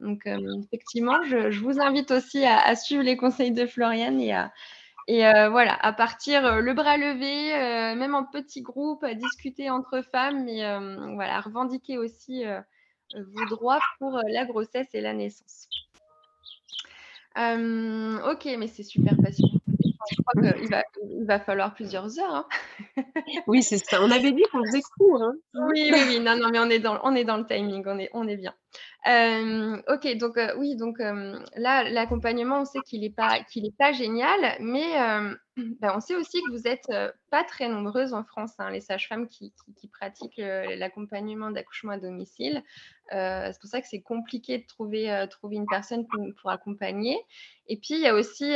Donc effectivement, je, vous invite aussi à, suivre les conseils de Floriane et à, et voilà, à partir le bras levé, même en petit groupe, à discuter entre femmes et voilà, à revendiquer aussi vos droits pour la grossesse et la naissance. ok, mais c'est super passionnant je crois qu'il va, il va falloir plusieurs heures. Hein. oui, c'est ça. On avait dit qu'on faisait court. Hein. Oui, oui, oui. Non, non, mais on est dans, on est dans le timing. On est, on est bien. Euh, ok, donc euh, oui, donc euh, là, l'accompagnement, on sait qu'il n'est pas, pas génial, mais ben, on sait aussi que vous n'êtes pas très nombreuses en France, hein, les sages-femmes qui, pratiquent l'accompagnement d'accouchement à domicile. c'est pour ça que c'est compliqué de trouver, trouver une personne pour, pour, accompagner. Et puis, il y a aussi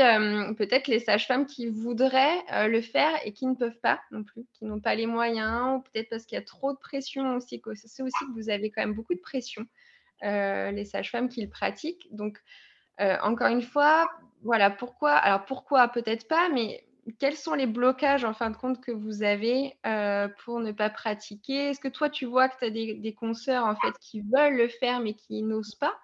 peut-être les sages-femmes qui voudraient le faire et qui ne peuvent pas non plus, qui n'ont pas les moyens, ou peut-être parce qu'il y a trop de pression aussi. C'est aussi que vous avez quand même beaucoup de pression. Euh, les sages-femmes qui le pratiquent. Donc, euh, encore une fois, voilà pourquoi. Alors, pourquoi peut-être pas, mais quels sont les blocages en fin de compte que vous avez euh, pour ne pas pratiquer? Est-ce que toi, tu vois que tu as des, des consoeurs en fait qui veulent le faire mais qui n'osent pas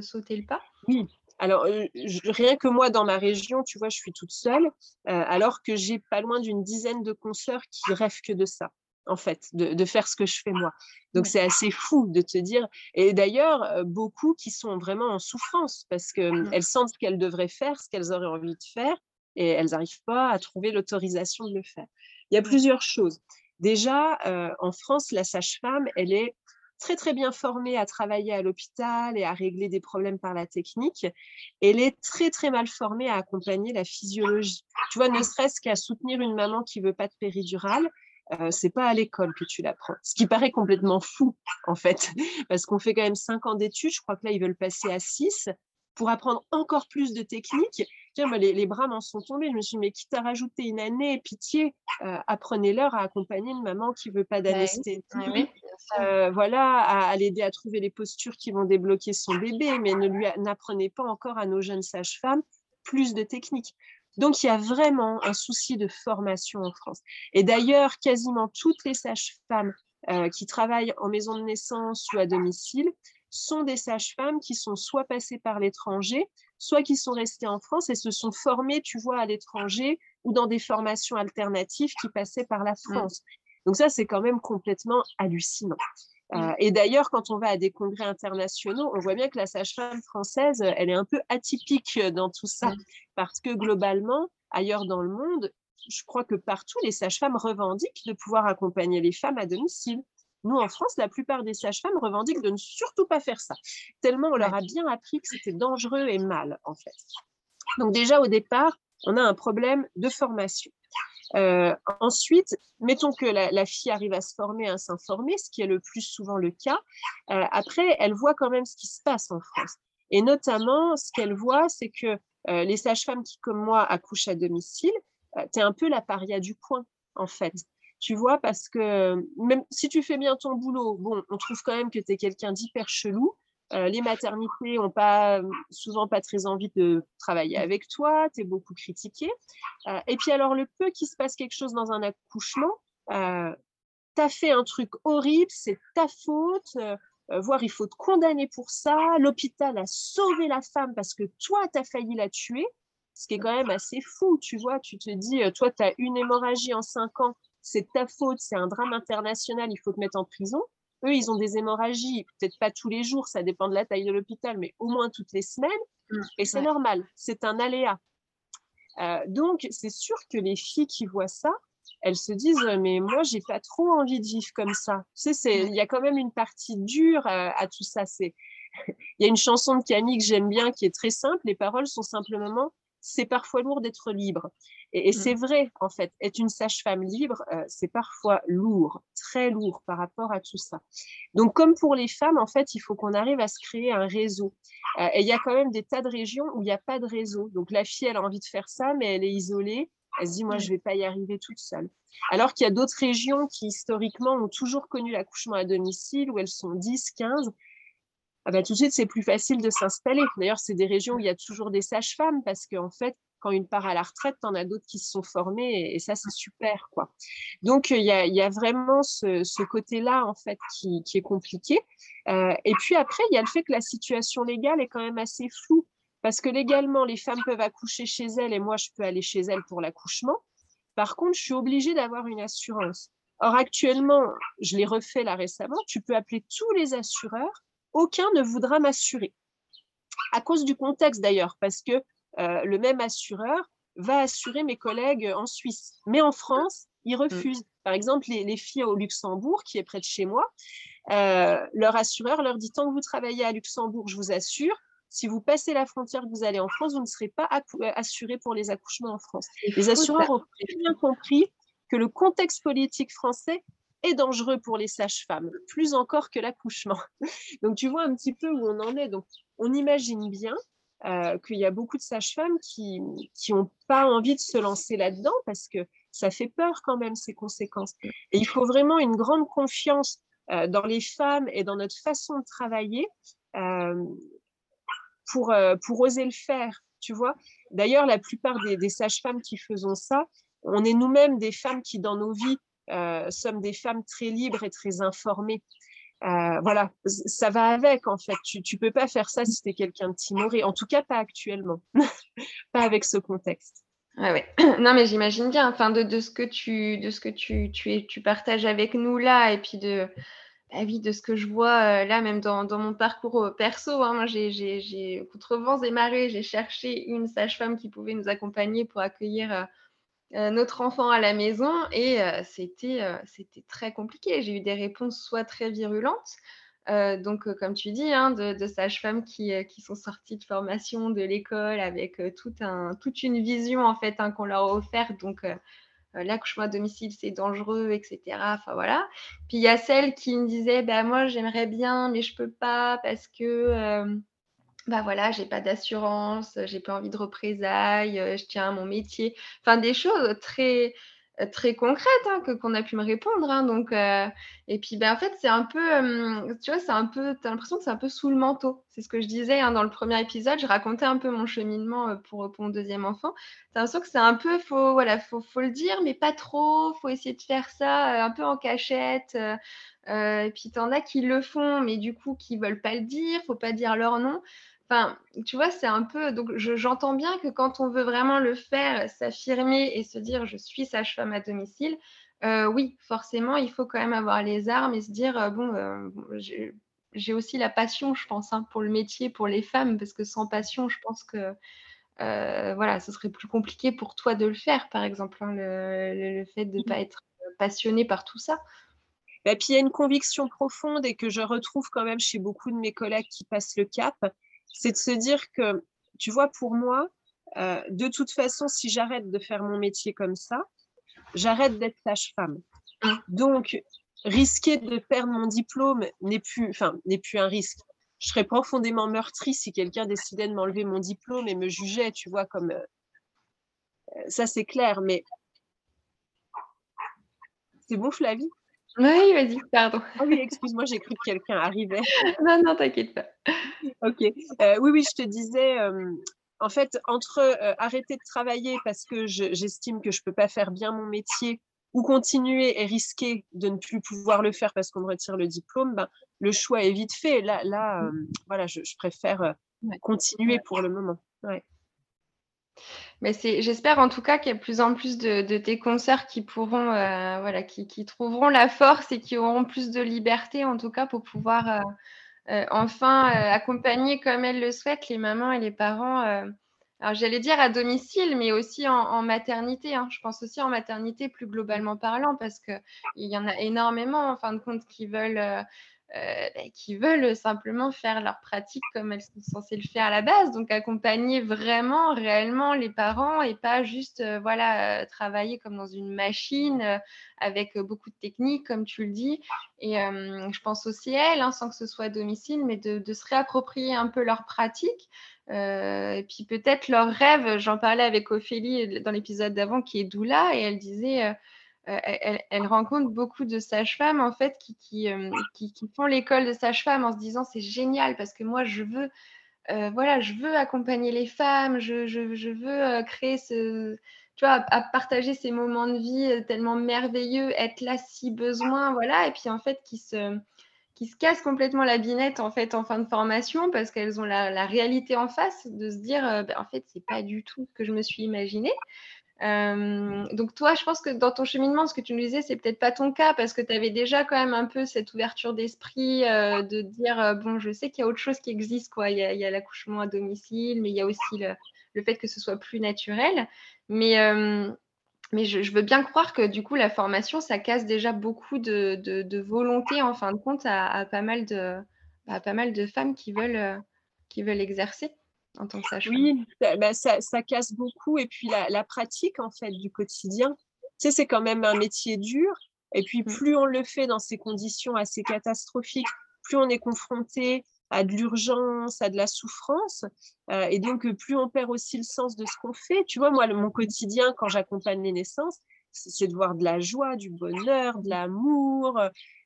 sauter le pas? Oui. Alors, rien que moi, dans ma région, tu vois, je suis toute seule, alors que j'ai pas loin d'une dizaine de consoeurs qui rêvent que de ça en fait, de, faire ce que je fais moi. Donc c'est assez fou de te dire. Et d'ailleurs, beaucoup qui sont vraiment en souffrance parce qu'elles mmh. sentent ce qu'elles devraient faire, ce qu'elles auraient envie de faire, et elles n'arrivent pas à trouver l'autorisation de le faire. Il y a mmh. plusieurs choses. Déjà, en France, la sage-femme, elle est très très bien formée à travailler à l'hôpital et à régler des problèmes par la technique. Elle est très très mal formée à accompagner la physiologie. Tu vois, ne serait-ce qu'à soutenir une maman qui veut pas de péridurale, euh, c'est pas à l'école que tu l'apprends. Ce qui paraît complètement fou, en fait, parce qu'on fait quand même cinq ans d'études. Je crois que là, ils veulent passer à six pour apprendre encore plus de techniques. Tiens, moi, les, bras m'en sont tombés. Je me suis dit, mais quitte à rajouter une année, pitié, euh, apprenez-leur à accompagner une maman qui veut pas bah d'anesthésie. Euh, voilà, à, l'aider à trouver les postures qui vont débloquer son bébé, mais ne lui n'apprenez pas encore à nos jeunes sages-femmes plus de techniques. Donc, il y a vraiment un souci de formation en France. Et d'ailleurs, quasiment toutes les sages-femmes euh, qui travaillent en maison de naissance ou à domicile sont des sages-femmes qui sont soit passées par l'étranger, soit qui sont restées en France et se sont formées, tu vois, à l'étranger ou dans des formations alternatives qui passaient par la mmh. France. Donc ça, c'est quand même complètement hallucinant. Mmh. Euh, et d'ailleurs, quand on va à des congrès internationaux, on voit bien que la sage-femme française, elle est un peu atypique dans tout ça, mmh. parce que globalement, ailleurs dans le monde, je crois que partout, les sages-femmes revendiquent de pouvoir accompagner les femmes à domicile. Nous, en France, la plupart des sages-femmes revendiquent de ne surtout pas faire ça, tellement on leur a bien appris que c'était dangereux et mal, en fait. Donc déjà, au départ, on a un problème de formation. Euh, ensuite, mettons que la, fille arrive à se former, à s'informer, ce qui est le plus souvent le cas. Euh, après, elle voit quand même ce qui se passe en France. Et notamment, ce qu'elle voit, c'est que euh, les sages-femmes qui, comme moi, accouchent à domicile, tu es un peu la paria du coin, en fait. Tu vois, parce que même si tu fais bien ton boulot, bon, on trouve quand même que tu es quelqu'un d'hyper chelou. Euh, les maternités n'ont pas, souvent pas très envie de travailler avec toi, tu es beaucoup critiqué. Euh, et puis alors, le peu qu'il se passe quelque chose dans un accouchement, euh, tu as fait un truc horrible, c'est ta faute, voire il faut te condamner pour ça, l'hôpital a sauvé la femme parce que toi, tu as failli la tuer, ce qui est quand même assez fou, tu vois, tu te dis, toi, tu as une hémorragie en cinq ans, c'est ta faute, c'est un drame international, il faut te mettre en prison. Eux, ils ont des hémorragies, peut-être pas tous les jours, ça dépend de la taille de l'hôpital, mais au moins toutes les semaines. Mmh, et c'est normal, c'est un aléa. Euh, donc, c'est sûr que les filles qui voient ça, elles se disent mais moi j'ai pas trop envie de vivre comme ça. Tu sais, il y a quand même une partie dure à, à tout ça. C'est il y a une chanson de Camille que j'aime bien qui est très simple. Les paroles sont simplement c'est parfois lourd d'être libre. Et, c'est vrai, en fait, être une sage-femme libre, euh, c'est parfois lourd, très lourd par rapport à tout ça. Donc, comme pour les femmes, en fait, il faut qu'on arrive à se créer un réseau. Euh, et il y a quand même des tas de régions où il n'y a pas de réseau. Donc, la fille, elle a envie de faire ça, mais elle est isolée. Elle se dit, moi, je ne vais pas y arriver toute seule. Alors qu'il y a d'autres régions qui, historiquement, ont toujours connu l'accouchement à domicile, où elles sont 10, 15, ah bah, tout de suite, c'est plus facile de s'installer. D'ailleurs, c'est des régions où il y a toujours des sages-femmes parce qu'en fait, quand une part à la retraite, tu en as d'autres qui se sont formées et, ça, c'est super. quoi. Donc, il y a, vraiment ce, côté-là, en fait, qui, est compliqué. Euh, et puis après, il y a le fait que la situation légale est quand même assez floue parce que légalement, les femmes peuvent accoucher chez elles et moi, je peux aller chez elles pour l'accouchement. Par contre, je suis obligée d'avoir une assurance. Or, actuellement, je l'ai refait là récemment, tu peux appeler tous les assureurs aucun ne voudra m'assurer. À cause du contexte d'ailleurs, parce que euh, le même assureur va assurer mes collègues en Suisse. Mais en France, ils refusent. Mm. Par exemple, les, filles au Luxembourg, qui est près de chez moi, euh, leur assureur leur dit tant que vous travaillez à Luxembourg, je vous assure, si vous passez la frontière, que vous allez en France, vous ne serez pas euh, assuré pour les accouchements en France. Les assureurs ont bien compris que le contexte politique français est dangereux pour les sages-femmes, plus encore que l'accouchement. Donc tu vois un petit peu où on en est. Donc on imagine bien euh, qu'il y a beaucoup de sages-femmes qui n'ont pas envie de se lancer là-dedans parce que ça fait peur quand même ces conséquences. Et il faut vraiment une grande confiance euh, dans les femmes et dans notre façon de travailler euh, pour, pour oser le faire. Tu vois D'ailleurs, la plupart des, des sages-femmes qui faisons ça, on est nous-mêmes des femmes qui, dans nos vies, sommes des femmes très libres et très informées. Euh, voilà, ça va avec en fait. Tu ne peux pas faire ça si tu es quelqu'un de timoré, en tout cas pas actuellement, pas avec ce contexte. Ouais, ouais. Non, mais j'imagine bien, enfin, de, ce que, tu, de ce que tu, tu, tu partages avec nous là, et puis de, bah de ce que je vois euh, là, même dans, mon parcours perso. Hein, j'ai, contre vents et marées, j'ai cherché une sage-femme qui pouvait nous accompagner pour accueillir euh, notre enfant à la maison et euh, c'était, euh, c'était très compliqué. J'ai eu des réponses soit très virulentes, donc comme tu dis, hein, de, sages-femmes qui, sont sorties de formation de l'école avec toute une vision en fait hein, qu'on leur a offerte. Donc l'accouchement à domicile c'est dangereux, etc. Enfin voilà. Puis il y a celles qui me disaient, bah moi j'aimerais bien, mais je peux pas parce que bah voilà, j'ai pas d'assurance, j'ai pas envie de représailles, euh, je tiens à mon métier. Enfin, des choses très, euh, très concrètes hein, que, qu'on a pu me répondre. Hein, donc, euh, et puis, ben, en fait, c'est un peu, tu vois, c'est un peu, tu as l'impression que c'est un peu sous le manteau. C'est ce que je disais hein, dans le premier épisode. Je racontais un peu mon cheminement pour, pour mon deuxième enfant. Tu as l'impression que c'est un peu, faut, voilà, faut, faut le dire, mais pas trop. faut essayer de faire ça un peu en cachette. et puis tu en as qui le font, mais du coup qui veulent pas le dire, faut pas dire leur nom. Enfin, tu vois, c'est un peu. Donc, j'entends bien que quand on veut vraiment le faire, s'affirmer et se dire je suis sage-femme à domicile, oui, forcément, il faut quand même avoir les armes et se dire bon, j'ai aussi la passion, je pense, hein, pour le métier, pour les femmes, parce que sans passion, je pense que voilà, ce serait plus compliqué pour toi de le faire, par exemple, hein, le, fait de ne pas être passionné par tout ça. Et bah, puis il y a une conviction profonde et que je retrouve quand même chez beaucoup de mes collègues qui passent le cap, c'est de se dire que, tu vois, pour moi, de toute façon, si j'arrête de faire mon métier comme ça, j'arrête d'être sage-femme. Mmh. Donc, risquer de perdre mon diplôme n'est plus, enfin, n'est plus un risque. Je serais profondément meurtrie si quelqu'un décidait de m'enlever mon diplôme et me jugeait, tu vois, comme euh, euh, ça, c'est clair. Mais c'est bon, Flavie? Oui, vas-y, pardon. Oui, excuse-moi, j'ai cru que quelqu'un arrivait. non, non, t'inquiète pas. ok. Euh, oui, oui, je te disais, en fait, entre arrêter de travailler parce que j'estime que je ne peux pas faire bien mon métier ou continuer et risquer de ne plus pouvoir le faire parce qu'on me retire le diplôme, ben, le choix est vite fait. Là, là mmh. voilà, je, préfère continuer pour le moment. Mais j'espère en tout cas qu'il y a de plus en plus de, tes concerts qui pourront, voilà, qui, trouveront la force et qui auront plus de liberté en tout cas pour pouvoir enfin accompagner comme elles le souhaitent les mamans et les parents alors j'allais dire à domicile, mais aussi en, maternité. Hein. Je pense aussi en maternité plus globalement parlant, parce qu'il y en a énormément, en fin de compte, qui veulent, euh, euh, bah, qui veulent simplement faire leur pratique comme elles sont censées le faire à la base. Donc accompagner vraiment, réellement les parents et pas juste euh, voilà, travailler comme dans une machine avec beaucoup de techniques, comme tu le dis. Et je pense aussi elles, hein, sans que ce soit à domicile, mais de, de se réapproprier un peu leur pratique. Euh, et puis peut-être leur rêve, j'en parlais avec Ophélie dans l'épisode d'avant qui est doula et elle disait, euh, euh, elle, rencontre beaucoup de sages-femmes en fait qui, qui, qui, font l'école de sage-femme en se disant c'est génial parce que moi je veux, voilà, je veux accompagner les femmes, je, je, veux créer ce, tu vois, à, partager ces moments de vie tellement merveilleux, être là si besoin, voilà, et puis en fait qui se qui se cassent complètement la binette en fait en fin de formation parce qu'elles ont la, réalité en face de se dire euh, ben, en fait c'est pas du tout ce que je me suis imaginé. Euh, donc toi, je pense que dans ton cheminement, ce que tu nous disais, c'est peut-être pas ton cas parce que tu avais déjà quand même un peu cette ouverture d'esprit euh, de dire bon, je sais qu'il y a autre chose qui existe quoi. Il y a, l'accouchement à domicile, mais il y a aussi le, fait que ce soit plus naturel. Mais mais je, veux bien croire que du coup, la formation, ça casse déjà beaucoup de, volonté, en fin de compte, à, pas, mal de, pas mal de femmes qui veulent, euh, qui veulent exercer en tant que sage-femme. Oui, bah, ça, casse beaucoup. Et puis, la, pratique, en fait, du quotidien, tu sais, c'est quand même un métier dur. Et puis, mmh. plus on le fait dans ces conditions assez catastrophiques, plus on est confronté à de l'urgence, à de la souffrance. Euh, et donc, plus on perd aussi le sens de ce qu'on fait. Tu vois, moi, mon quotidien, quand j'accompagne les naissances, c'est de voir de la joie, du bonheur, de l'amour.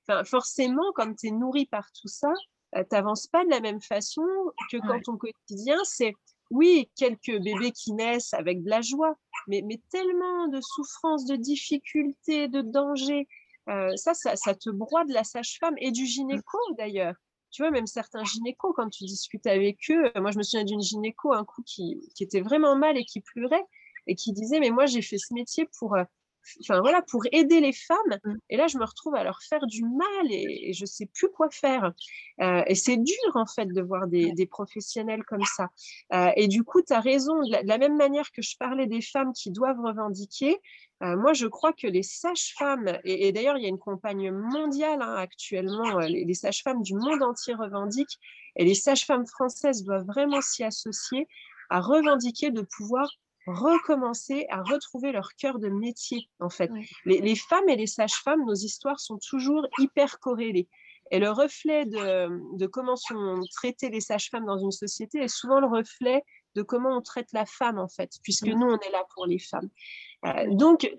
Enfin, forcément, quand tu es nourri par tout ça, euh, tu n'avances pas de la même façon que quand ton quotidien, c'est, oui, quelques bébés qui naissent avec de la joie, mais, mais tellement de souffrance, de difficultés, de dangers. Euh, ça, ça, ça, te broie de la sage-femme et du gynéco d'ailleurs. Tu vois, même certains gynécos, quand tu discutes avec eux, moi je me souviens d'une gynéco un coup qui, qui, était vraiment mal et qui pleurait et qui disait, mais moi j'ai fait ce métier pour, euh, enfin voilà, pour aider les femmes. Mmh. Et là, je me retrouve à leur faire du mal et, je ne sais plus quoi faire. Euh, et c'est dur, en fait, de voir des, des professionnels comme ça. Euh, et du coup, tu as raison. De la, même manière que je parlais des femmes qui doivent revendiquer, euh, moi, je crois que les sages-femmes, et, d'ailleurs, il y a une campagne mondiale hein, actuellement, les, les sages-femmes du monde entier revendiquent, et les sages-femmes françaises doivent vraiment s'y associer à revendiquer de pouvoir recommencer à retrouver leur cœur de métier, en fait. Les, femmes et les sages-femmes, nos histoires sont toujours hyper corrélées. Et le reflet de, comment sont traitées les sages-femmes dans une société est souvent le reflet de comment on traite la femme, en fait, puisque nous, on est là pour les femmes. Euh, donc,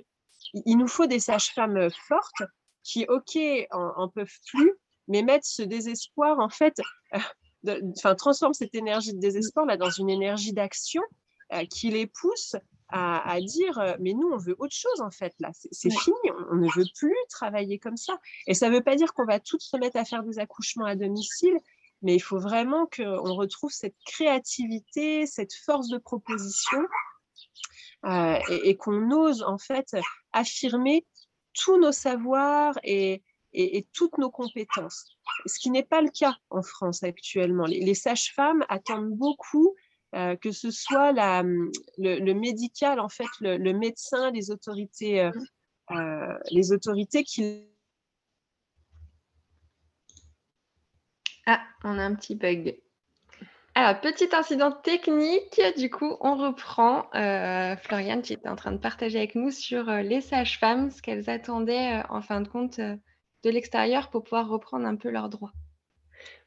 il nous faut des sages-femmes fortes qui, OK, en, peuvent plus, mais mettent ce désespoir, en fait, euh, enfin, transforment cette énergie de désespoir là, dans une énergie d'action qui les pousse à, dire, mais nous, on veut autre chose en fait, là, c'est fini, on, ne veut plus travailler comme ça. Et ça ne veut pas dire qu'on va toutes se mettre à faire des accouchements à domicile, mais il faut vraiment qu'on retrouve cette créativité, cette force de proposition et, qu'on ose en fait affirmer tous nos savoirs et, et, toutes nos compétences. Ce qui n'est pas le cas en France actuellement. Les, sages-femmes attendent beaucoup euh, que ce soit la, le, médical, en fait, le, médecin, les autorités, euh, euh, les autorités qui. Ah, on a un petit bug. Alors, petit incident technique, du coup, on reprend. Floriane, tu étais en train de partager avec nous sur les sages-femmes, ce qu'elles attendaient en fin de compte de l'extérieur pour pouvoir reprendre un peu leurs droits.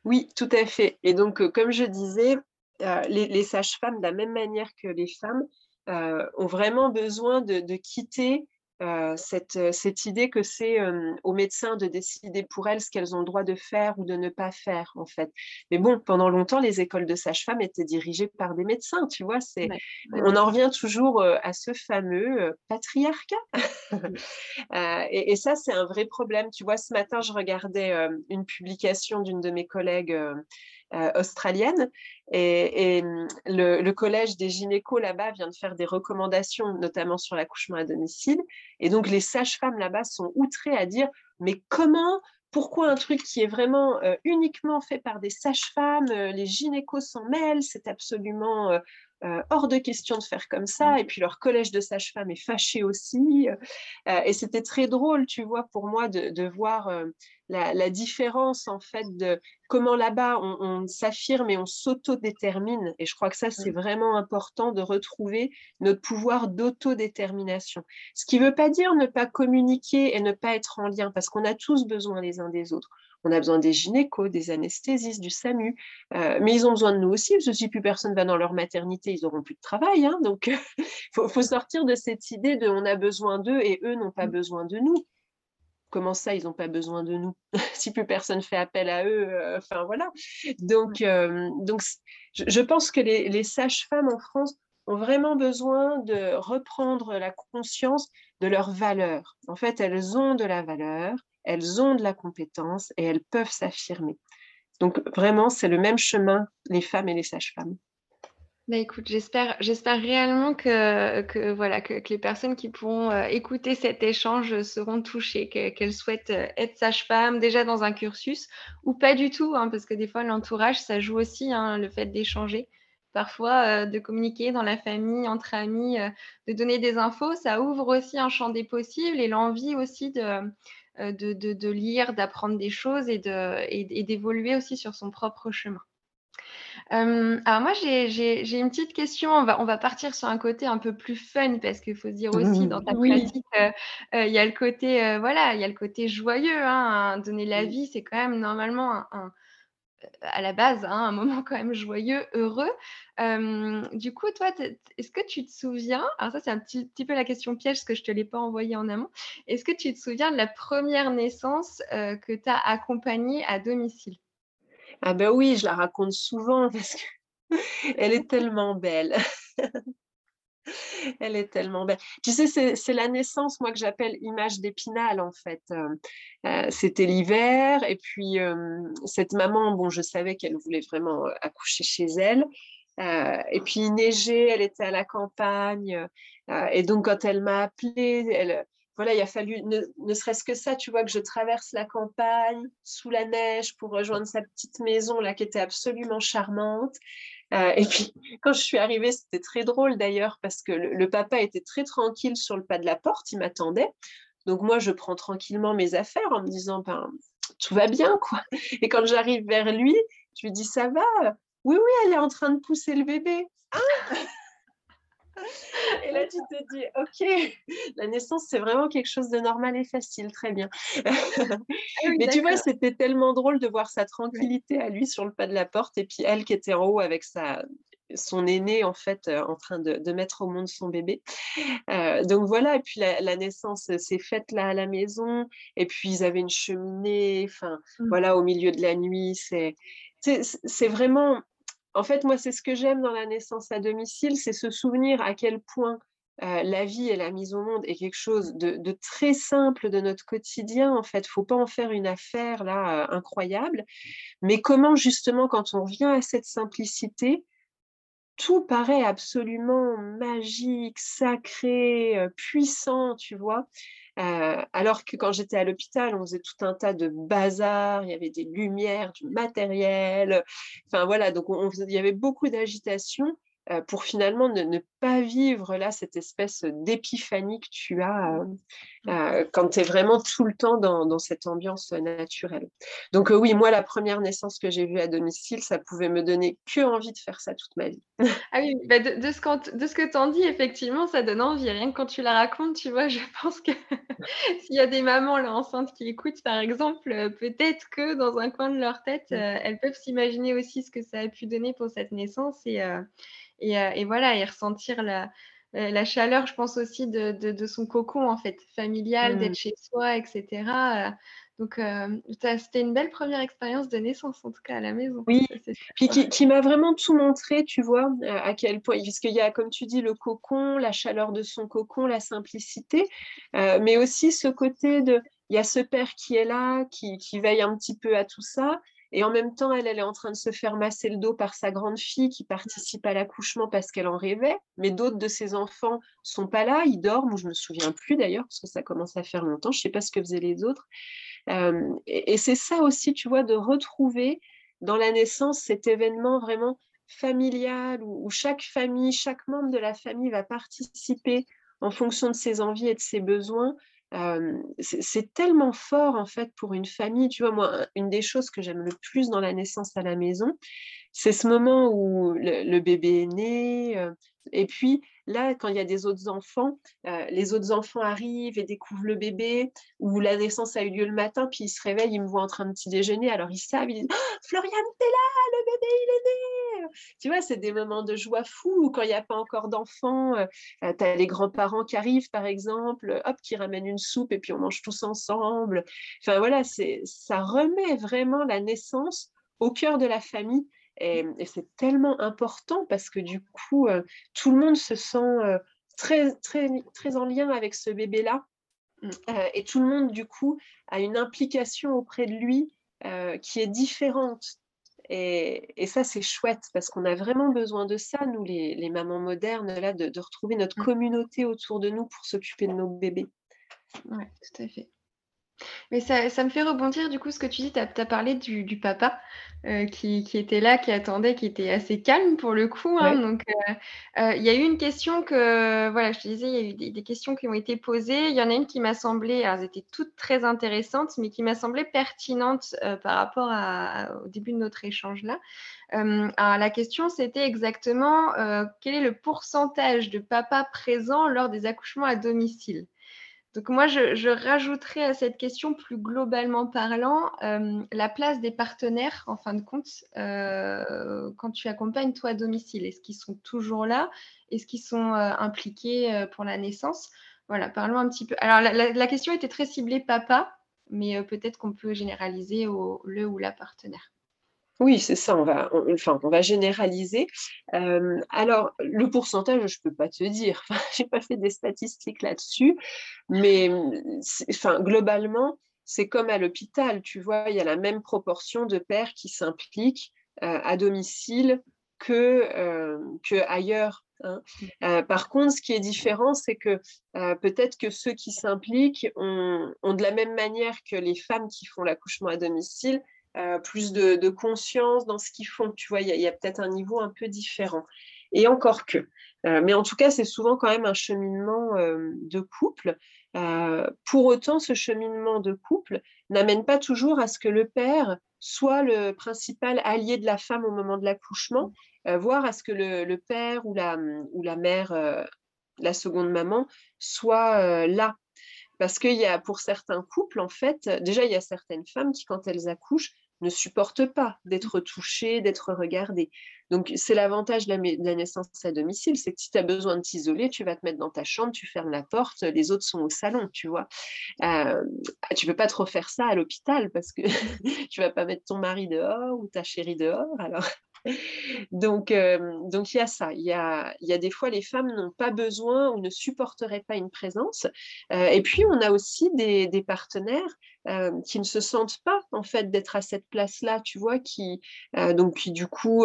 Oui, tout à fait. Et donc, euh, comme je disais, euh, les, sages-femmes, de la même manière que les femmes, euh, ont vraiment besoin de quitter euh, cette, cette, idée que c'est aux médecins de décider pour elles ce qu'elles ont le droit de faire ou de ne pas faire, en fait. Mais bon, pendant longtemps, les écoles de sages-femmes étaient dirigées par des médecins, tu vois. C'est, On en revient toujours à ce fameux patriarcat. et, et, ça, c'est un vrai problème. Tu vois, ce matin, je regardais une publication d'une de mes collègues australienne. Et, hum, le, collège des gynécos là-bas vient de faire des recommandations, notamment sur l'accouchement à domicile. Et donc, les sages-femmes là-bas sont outrées à dire, mais comment pourquoi un truc qui est vraiment euh, uniquement fait par des sages-femmes, euh, les gynécos s'en mêlent, c'est absolument hors de question de faire comme ça. Et puis leur collège de sages-femmes est fâché aussi. et c'était très drôle, tu vois, pour moi de, voir la, différence en fait de comment là-bas on, s'affirme et on s'autodétermine. Et je crois que ça, c'est vraiment important de retrouver notre pouvoir d'autodétermination. Ce qui ne veut pas dire ne pas communiquer et ne pas être en lien, parce qu'on a tous besoin les uns des autres. On a besoin des gynécos, des anesthésistes, du SAMU, euh, mais ils ont besoin de nous aussi, parce que si plus personne va dans leur maternité, ils n'auront plus de travail. Hein. donc, il faut, sortir de cette idée de on a besoin d'eux et eux n'ont pas mmh. besoin de nous. Comment ça, ils n'ont pas besoin de nous? Si plus personne fait appel à eux, euh, enfin voilà. Donc, euh, donc je, pense que les, les sages-femmes en France ont vraiment besoin de reprendre la conscience de leur valeur. En fait, elles ont de la valeur, elles ont de la compétence et elles peuvent s'affirmer. Donc vraiment, c'est le même chemin, les femmes et les sages-femmes. Bah écoute, j'espère, réellement que, que voilà, que, les personnes qui pourront euh, écouter cet échange seront touchées, qu'elles souhaitent euh, être sage-femme déjà dans un cursus ou pas du tout, hein, parce que des fois l'entourage, ça joue aussi, hein, le fait d'échanger. Parfois, euh, de communiquer dans la famille, entre amis, de donner des infos, ça ouvre aussi un champ des possibles et l'envie aussi de, euh, de, lire, d'apprendre des choses et, d'évoluer aussi sur son propre chemin. Euh, alors moi, j'ai une petite question. On va, on va partir sur un côté un peu plus fun parce qu'il faut se dire aussi dans ta pratique, euh, il y a le côté, voilà, il y a le côté joyeux. Hein, donner la mmh. vie, c'est quand même normalement un, à la base, hein, un moment quand même joyeux, heureux. du coup, toi, est-ce que tu te souviens, alors ça c'est un petit, peu la question piège parce que je ne te l'ai pas envoyé en amont, est-ce que tu te souviens de la première naissance que tu as accompagnée à domicile? Ah ben oui, je la raconte souvent parce qu'elle est tellement belle. Elle est tellement belle. Tu sais, c'est la naissance, moi, que j'appelle image d'épinal, en fait. Euh, euh, c'était l'hiver, et puis cette maman, bon, je savais qu'elle voulait vraiment euh, accoucher chez elle. et puis il neigeait, elle était à la campagne. et donc, quand elle m'a appelée, voilà, il a fallu, ne, ne serait-ce que ça, tu vois, que je traverse la campagne sous la neige pour rejoindre sa petite maison, là, qui était absolument charmante. Euh, et puis, quand je suis arrivée, c'était très drôle d'ailleurs, parce que le, papa était très tranquille sur le pas de la porte, il m'attendait. Donc moi, je prends tranquillement mes affaires en me disant, ben, tout va bien, quoi. Et quand j'arrive vers lui, je lui dis, ça va? Oui, oui, elle est en train de pousser le bébé. Ah et là, tu te dis, OK, la naissance, c'est vraiment quelque chose de normal et facile, très bien. Ah Mais tu vois, c'était tellement drôle de voir sa tranquillité à lui sur le pas de la porte et puis elle qui était en haut avec sa, son aîné en fait euh, en train de, mettre au monde son bébé. Euh, donc voilà, et puis la, naissance s'est faite là à la maison, et puis ils avaient une cheminée, enfin mmh. voilà, au milieu de la nuit, c'est c'est vraiment en fait, moi, c'est ce que j'aime dans la naissance à domicile, c'est se souvenir à quel point la vie et la mise au monde est quelque chose de, très simple de notre quotidien. En fait, faut pas en faire une affaire là incroyable. Mais comment justement, quand on revient à cette simplicité, tout paraît absolument magique, sacré, puissant, tu vois. Alors que quand j'étais à l'hôpital, on faisait tout un tas de bazar, il y avait des lumières, du matériel, enfin voilà, donc il y avait beaucoup d'agitation. Euh, pour finalement ne, pas vivre là cette espèce d'épiphanie que tu as euh, euh, quand tu es vraiment tout le temps dans, cette ambiance naturelle. Donc oui, moi, la première naissance que j'ai vue à domicile, ça pouvait me donner que envie de faire ça toute ma vie. ah oui, bah, de, de, ce de ce que tu en dis, effectivement, ça donne envie. Rien que quand tu la racontes, tu vois, je pense que s'il y a des mamans là enceintes qui écoutent, par exemple, peut-être que dans un coin de leur tête, mmh. elles peuvent s'imaginer aussi ce que ça a pu donner pour cette naissance et euh, et, voilà, et ressentir la, euh, la chaleur, je pense aussi de, de, son cocon, en fait, familial, d'être mmh. chez soi, etc. Euh, donc, c'était une belle première expérience de naissance, en tout cas, à la maison. Oui, puis qui, m'a vraiment tout montré, tu vois, à quel point, puisqu'il y a, comme tu dis, le cocon, la chaleur de son cocon, la simplicité, mais aussi ce côté de, il y a ce père qui est là, qui, qui veille un petit peu à tout ça, et en même temps, elle, est en train de se faire masser le dos par sa grande fille qui participe à l'accouchement parce qu'elle en rêvait. Mais d'autres de ses enfants sont pas là, ils dorment, ou je me souviens plus d'ailleurs, parce que ça commence à faire longtemps. Je sais pas ce que faisaient les autres. Euh, et, c'est ça aussi, tu vois, de retrouver dans la naissance cet événement vraiment familial où chaque famille, chaque membre de la famille va participer en fonction de ses envies et de ses besoins c'est tellement fort en fait pour une famille. Tu vois, moi, une des choses que j'aime le plus dans la naissance à la maison, c'est ce moment où le, bébé est né. et puis là, quand il y a des autres enfants, les autres enfants arrivent et découvrent le bébé, ou la naissance a eu lieu le matin, puis ils se réveillent, ils me voient en train de petit déjeuner, alors ils savent, ils disent «Oh, Florian, t'es là, le bébé, il est né Tu vois, c'est des moments de joie fou, ou quand il n'y a pas encore d'enfants, tu as les grands-parents qui arrivent, par exemple, hop, qui ramènent une soupe, et puis on mange tous ensemble. Enfin voilà, ça remet vraiment la naissance au cœur de la famille et, c'est tellement important parce que du coup, euh, tout le monde se sent euh, très, très, très en lien avec ce bébé-là. Mmh. Euh, et tout le monde, du coup, a une implication auprès de lui qui est différente. Et, et ça, c'est chouette parce qu'on a vraiment besoin de ça, nous, les, les mamans modernes, là, de, de retrouver notre mmh. communauté autour de nous pour s'occuper de nos bébés. Oui, tout à fait. Mais ça, ça, me fait rebondir du coup ce que tu dis, tu as, parlé du, du papa euh, qui, qui, était là, qui attendait, qui était assez calme pour le coup. Hein, donc euh, euh, il y a eu une question que, voilà, je te disais, il y a eu des, questions qui ont été posées. Il y en a une qui m'a semblé, elles étaient toutes très intéressantes, mais qui m'a semblé pertinente par rapport à, au début de notre échange là. alors la question c'était exactement quel est le pourcentage de papas présents lors des accouchements à domicile? Donc moi, je, rajouterais à cette question, plus globalement parlant, euh, la place des partenaires, en fin de compte, euh, quand tu accompagnes toi à domicile. Est-ce qu'ils sont toujours là? Est-ce qu'ils sont euh, impliqués pour la naissance? Voilà, parlons un petit peu. Alors, la, question était très ciblée papa, mais peut-être qu'on peut généraliser au le ou la partenaire. Oui, c'est ça, on va, enfin, on va généraliser. alors, le pourcentage, je ne peux pas te dire, je n'ai pas fait des statistiques là-dessus, mais enfin, globalement, c'est comme à l'hôpital, tu vois, il y a la même proportion de pères qui s'impliquent à domicile que, que ailleurs. Hein. Mmh. par contre, ce qui est différent, c'est que peut-être que ceux qui s'impliquent ont, de la même manière que les femmes qui font l'accouchement à domicile, euh, plus de, conscience dans ce qu'ils font. Tu vois, il y a, peut-être un niveau un peu différent. Et encore que. Euh, mais en tout cas, c'est souvent quand même un cheminement euh, de couple. pour autant, ce cheminement de couple n'amène pas toujours à ce que le père soit le principal allié de la femme au moment de l'accouchement, voire à ce que le, père ou la, ou la mère, la seconde maman, soit là parce qu'il y a pour certains couples, en fait, déjà, il y a certaines femmes qui, quand elles accouchent, ne supportent pas d'être touchées, d'être regardées. Donc, c'est l'avantage de, la naissance à domicile, c'est que si tu as besoin de t'isoler, tu vas te mettre dans ta chambre, tu fermes la porte, les autres sont au salon, tu vois. Euh, tu peux pas trop faire ça à l'hôpital parce que tu vas pas mettre ton mari dehors ou ta chérie dehors. Alors, donc, donc il y a ça. Il y a, y a des fois, les femmes n'ont pas besoin ou ne supporteraient pas une présence. et puis, on a aussi des, des partenaires qui ne se sentent pas en fait d'être à cette place-là, tu vois, qui donc qui du coup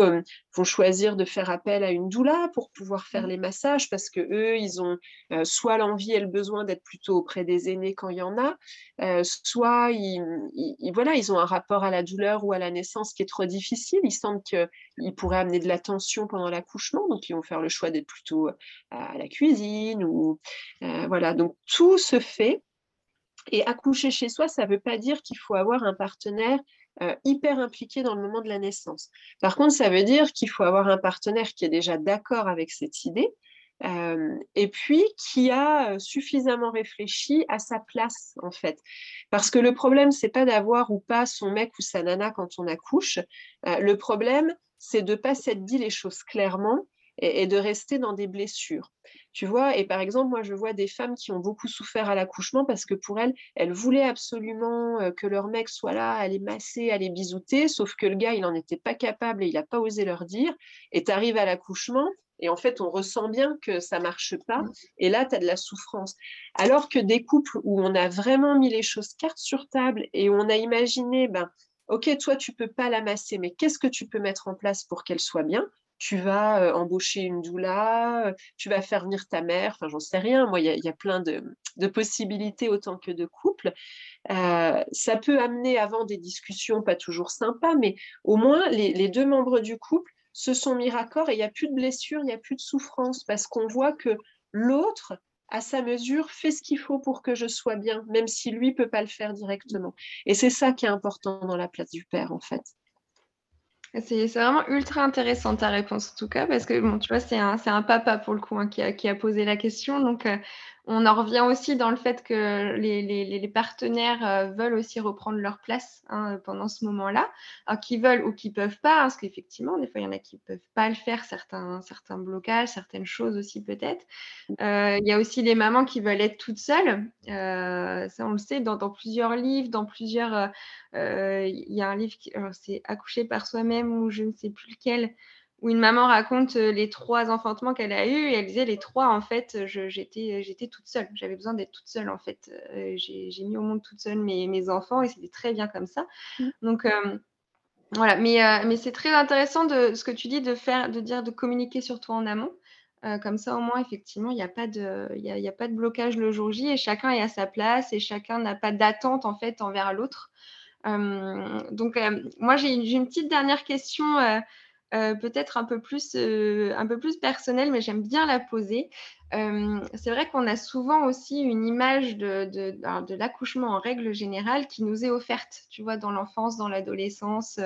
vont choisir de faire appel à une doula pour pouvoir faire mmh. les massages parce que eux ils ont soit l'envie et le besoin d'être plutôt auprès des aînés quand il y en a, soit ils, voilà ils ont un rapport à la douleur ou à la naissance qui est trop difficile, ils sentent qu'ils pourraient amener de la tension pendant l'accouchement, donc ils vont faire le choix d'être plutôt à la cuisine ou voilà donc tout se fait et accoucher chez soi, ça ne veut pas dire qu'il faut avoir un partenaire euh, hyper impliqué dans le moment de la naissance. Par contre, ça veut dire qu'il faut avoir un partenaire qui est déjà d'accord avec cette idée euh, et puis qui a euh, suffisamment réfléchi à sa place, en fait. Parce que le problème, c'est pas d'avoir ou pas son mec ou sa nana quand on accouche. le problème, c'est de ne pas s'être dit les choses clairement et, de rester dans des blessures. Tu vois, et par exemple, moi, je vois des femmes qui ont beaucoup souffert à l'accouchement parce que pour elles, elles voulaient absolument euh, que leur mec soit là, aller masser, aller bisouter, sauf que le gars, il n'en était pas capable et il n'a pas osé leur dire. Et tu arrives à l'accouchement, et en fait, on ressent bien que ça marche pas. Et là, tu as de la souffrance. Alors que des couples où on a vraiment mis les choses cartes sur table et où on a imaginé, ben, OK, toi, tu peux pas la masser, mais qu'est-ce que tu peux mettre en place pour qu'elle soit bien? Tu vas embaucher une doula, tu vas faire venir ta mère, enfin j'en sais rien, moi il y, a plein de, possibilités autant que de couples. ça peut amener avant des discussions pas toujours sympas, mais au moins les, deux membres du couple se sont mis raccord et il n'y a plus de blessure, il n'y a plus de souffrance parce qu'on voit que l'autre à sa mesure, fait ce qu'il faut pour que je sois bien, même si lui peut pas le faire directement. Et c'est ça qui est important dans la place du père, en fait. C'est vraiment ultra intéressant ta réponse en tout cas, parce que bon, tu vois, c'est un, papa pour le coup hein, qui, a, qui, a, posé la question. Donc, euh, on en revient aussi dans le fait que les, partenaires euh, veulent aussi reprendre leur place hein, pendant ce moment-là. Qu'ils veulent ou qu'ils peuvent pas, hein, parce qu'effectivement, des fois, il y en a qui peuvent pas le faire, certains, certains blocages, certaines choses aussi peut-être. Euh, il y a aussi les mamans qui veulent être toutes seules. Euh, ça, on le sait, dans, plusieurs livres, dans plusieurs... Il y a un livre, qui, c'est Accoucher par soi-même ou je ne sais plus lequel, où une maman raconte euh, les trois enfantements qu'elle a eus et elle disait les trois en fait j'étais j'étais toute seule. J'avais besoin d'être toute seule en fait. Euh, j'ai mis au monde toute seule mes, mes enfants et c'était très bien comme ça. Mmh. donc euh, voilà. Mais, mais c'est très intéressant de ce que tu dis de faire de dire de communiquer surtout en amont. Comme ça au moins effectivement il n'y a pas de il y a, pas de blocage le jour J et chacun est à sa place et chacun n'a pas d'attente en fait envers l'autre. Donc moi j'ai une, petite dernière question euh, peut-être un peu plus, euh, un peu plus personnelle, mais j'aime bien la poser. Euh, c'est vrai qu'on a souvent aussi une image de, de, l'accouchement en règle générale qui nous est offerte, tu vois, dans l'enfance, dans l'adolescence.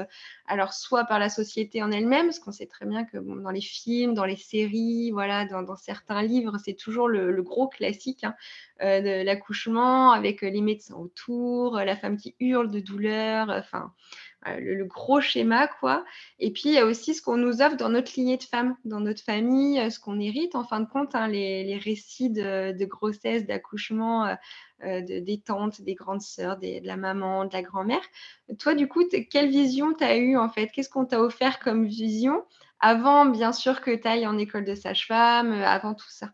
alors, soit par la société en elle-même, parce qu'on sait très bien que dans les films, dans les séries, voilà, dans, certains livres, c'est toujours le, gros classique hein, de l'accouchement avec les médecins autour, la femme qui hurle de douleur, enfin euh, le, gros schéma, quoi. Et puis, il y a aussi ce qu'on nous offre dans notre lignée de femmes, dans notre famille, euh, ce qu'on hérite, en fin de compte, hein, les, récits de, grossesse, d'accouchement euh, des tantes, des grandes sœurs, de la maman, de la grand-mère. Toi, du coup, quelle vision tu as eue, en fait? Qu'est-ce qu'on t'a offert comme vision avant, bien sûr, que tu ailles en école de sage-femme, avant tout ça?